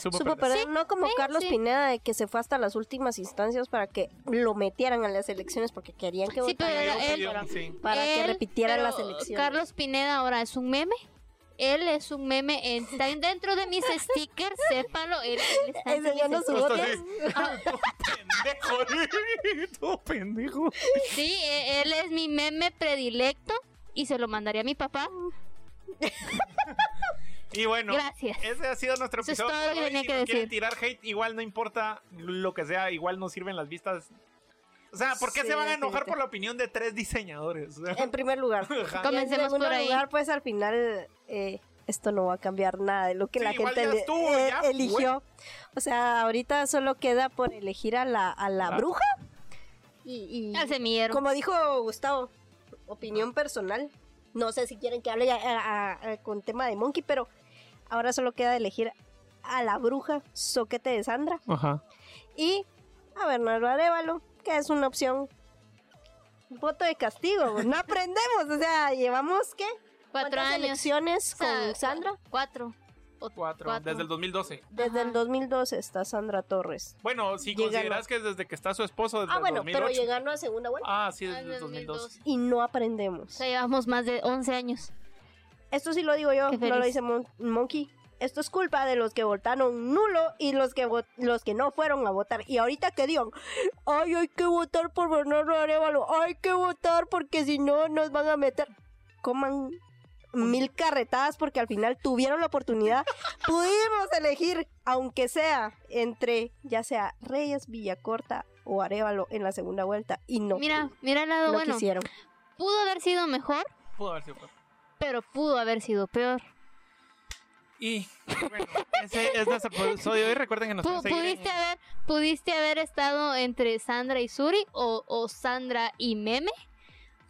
Supo Supo perder. perder, no como sí, Carlos sí. Pineda, de que se fue hasta las últimas instancias para que lo metieran a las elecciones porque querían que Sí, votara él- para, sí. para que Él, repitieran pero las elecciones. Carlos Pineda ahora es un meme. Él es un meme, en- está dentro de mis stickers, sépalo. Él, él está Enseñando su pendejo. Pendejo. Sí, e- él es mi meme predilecto y se lo mandaría a mi papá. <laughs> Y bueno, Gracias. ese ha sido nuestro Eso es episodio. todo lo por que hoy. tenía Si que quieren tirar hate, igual no importa lo que sea, igual nos sirven las vistas. O sea, ¿por qué Sí, se van a enojar por la opinión de tres diseñadores? <laughs> En primer lugar. En Comencemos segundo por ahí. lugar, pues al final eh, esto no va a cambiar nada de lo que Sí, la gente ya le- estuvo, eh, ya eligió. O sea, ahorita solo queda por elegir a la, a la Claro. bruja. Y, y Al semillero. como dijo Gustavo, opinión personal. No sé si quieren que hable ya, a- a- a- con tema de Monkey, pero ahora solo queda elegir a la bruja Soquete de Sandra Ajá. y a Bernardo Arevalo, que es una opción. Voto de castigo, no aprendemos, o sea, llevamos ¿qué? Cuatro ¿Cuántas años. elecciones O sea, con Sandra? Cuatro. O- Cuatro, Cuatro. desde el 2012. Desde Ajá. el 2012 está Sandra Torres. Bueno, si Llegando. consideras que desde que está su esposo desde Ah, el bueno, 2008. pero llegando a segunda vuelta Ah, sí, Ah, desde el del 2012. 2012. y no O aprendemos. sea, llevamos más de 11 años. Esto sí lo digo yo, no lo dice Mon- Monkey. Esto es culpa de los que votaron nulo y los que los que no fueron a votar. Y ahorita que digan, ay, hay que votar por Bernardo Arevalo, hay que votar porque si no nos van a meter. Coman mil carretadas porque al final tuvieron la oportunidad. <laughs> Pudimos elegir, aunque sea entre, ya sea Reyes, Villacorta o Arevalo en la segunda vuelta. Y no, Mira, mira el lado no bueno. quisieron. Pudo haber sido mejor, Pudo haber sido peor. pero pudo haber sido peor. Y bueno, ese es nuestro episodio hoy. Recuerden que nos Pu- pueden seguir en- pudiste haber pudiste haber estado entre Sandra y Suri o, o Sandra y Meme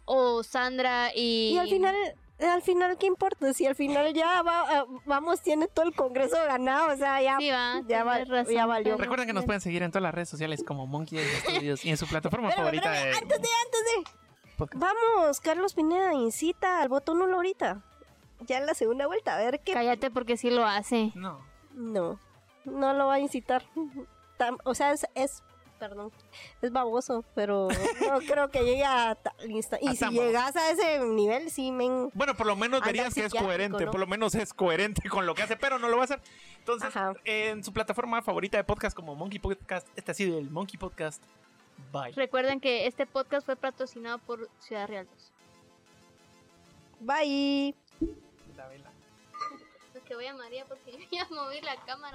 o Sandra y Y al final, al final, ¿qué importa? Si al final ya va, ah, vamos, tiene todo el Congreso ganado, o sea, ya, Sí, va, ya, va- tienes razón, ya valió. pero- Recuerden que nos pueden seguir en todas las redes sociales como Monkey Studios y en su plataforma Espérame, favorita espérame, de antes de, antes de. podcast. Vamos, Carlos Pineda, incita al voto nulo ahorita. Ya en la segunda vuelta, a ver qué. Cállate porque sí lo hace. No. No, no lo va a incitar. Tam- o sea, es, es, perdón, es baboso, pero no <laughs> creo que llegue a tal insta- Y A si llegas a ese nivel, sí, men. Bueno, por lo menos verías que es coherente, ¿no? por lo menos es coherente con lo que hace, pero no lo va a hacer. Entonces, Ajá. en su plataforma favorita de podcast como Monkey Podcast, este ha sido el Monkey Podcast. Bye. Recuerden que este podcast fue patrocinado por Ciudad Real 2. Bye. Que voy a María porque yo <laughs> ya moví la cámara.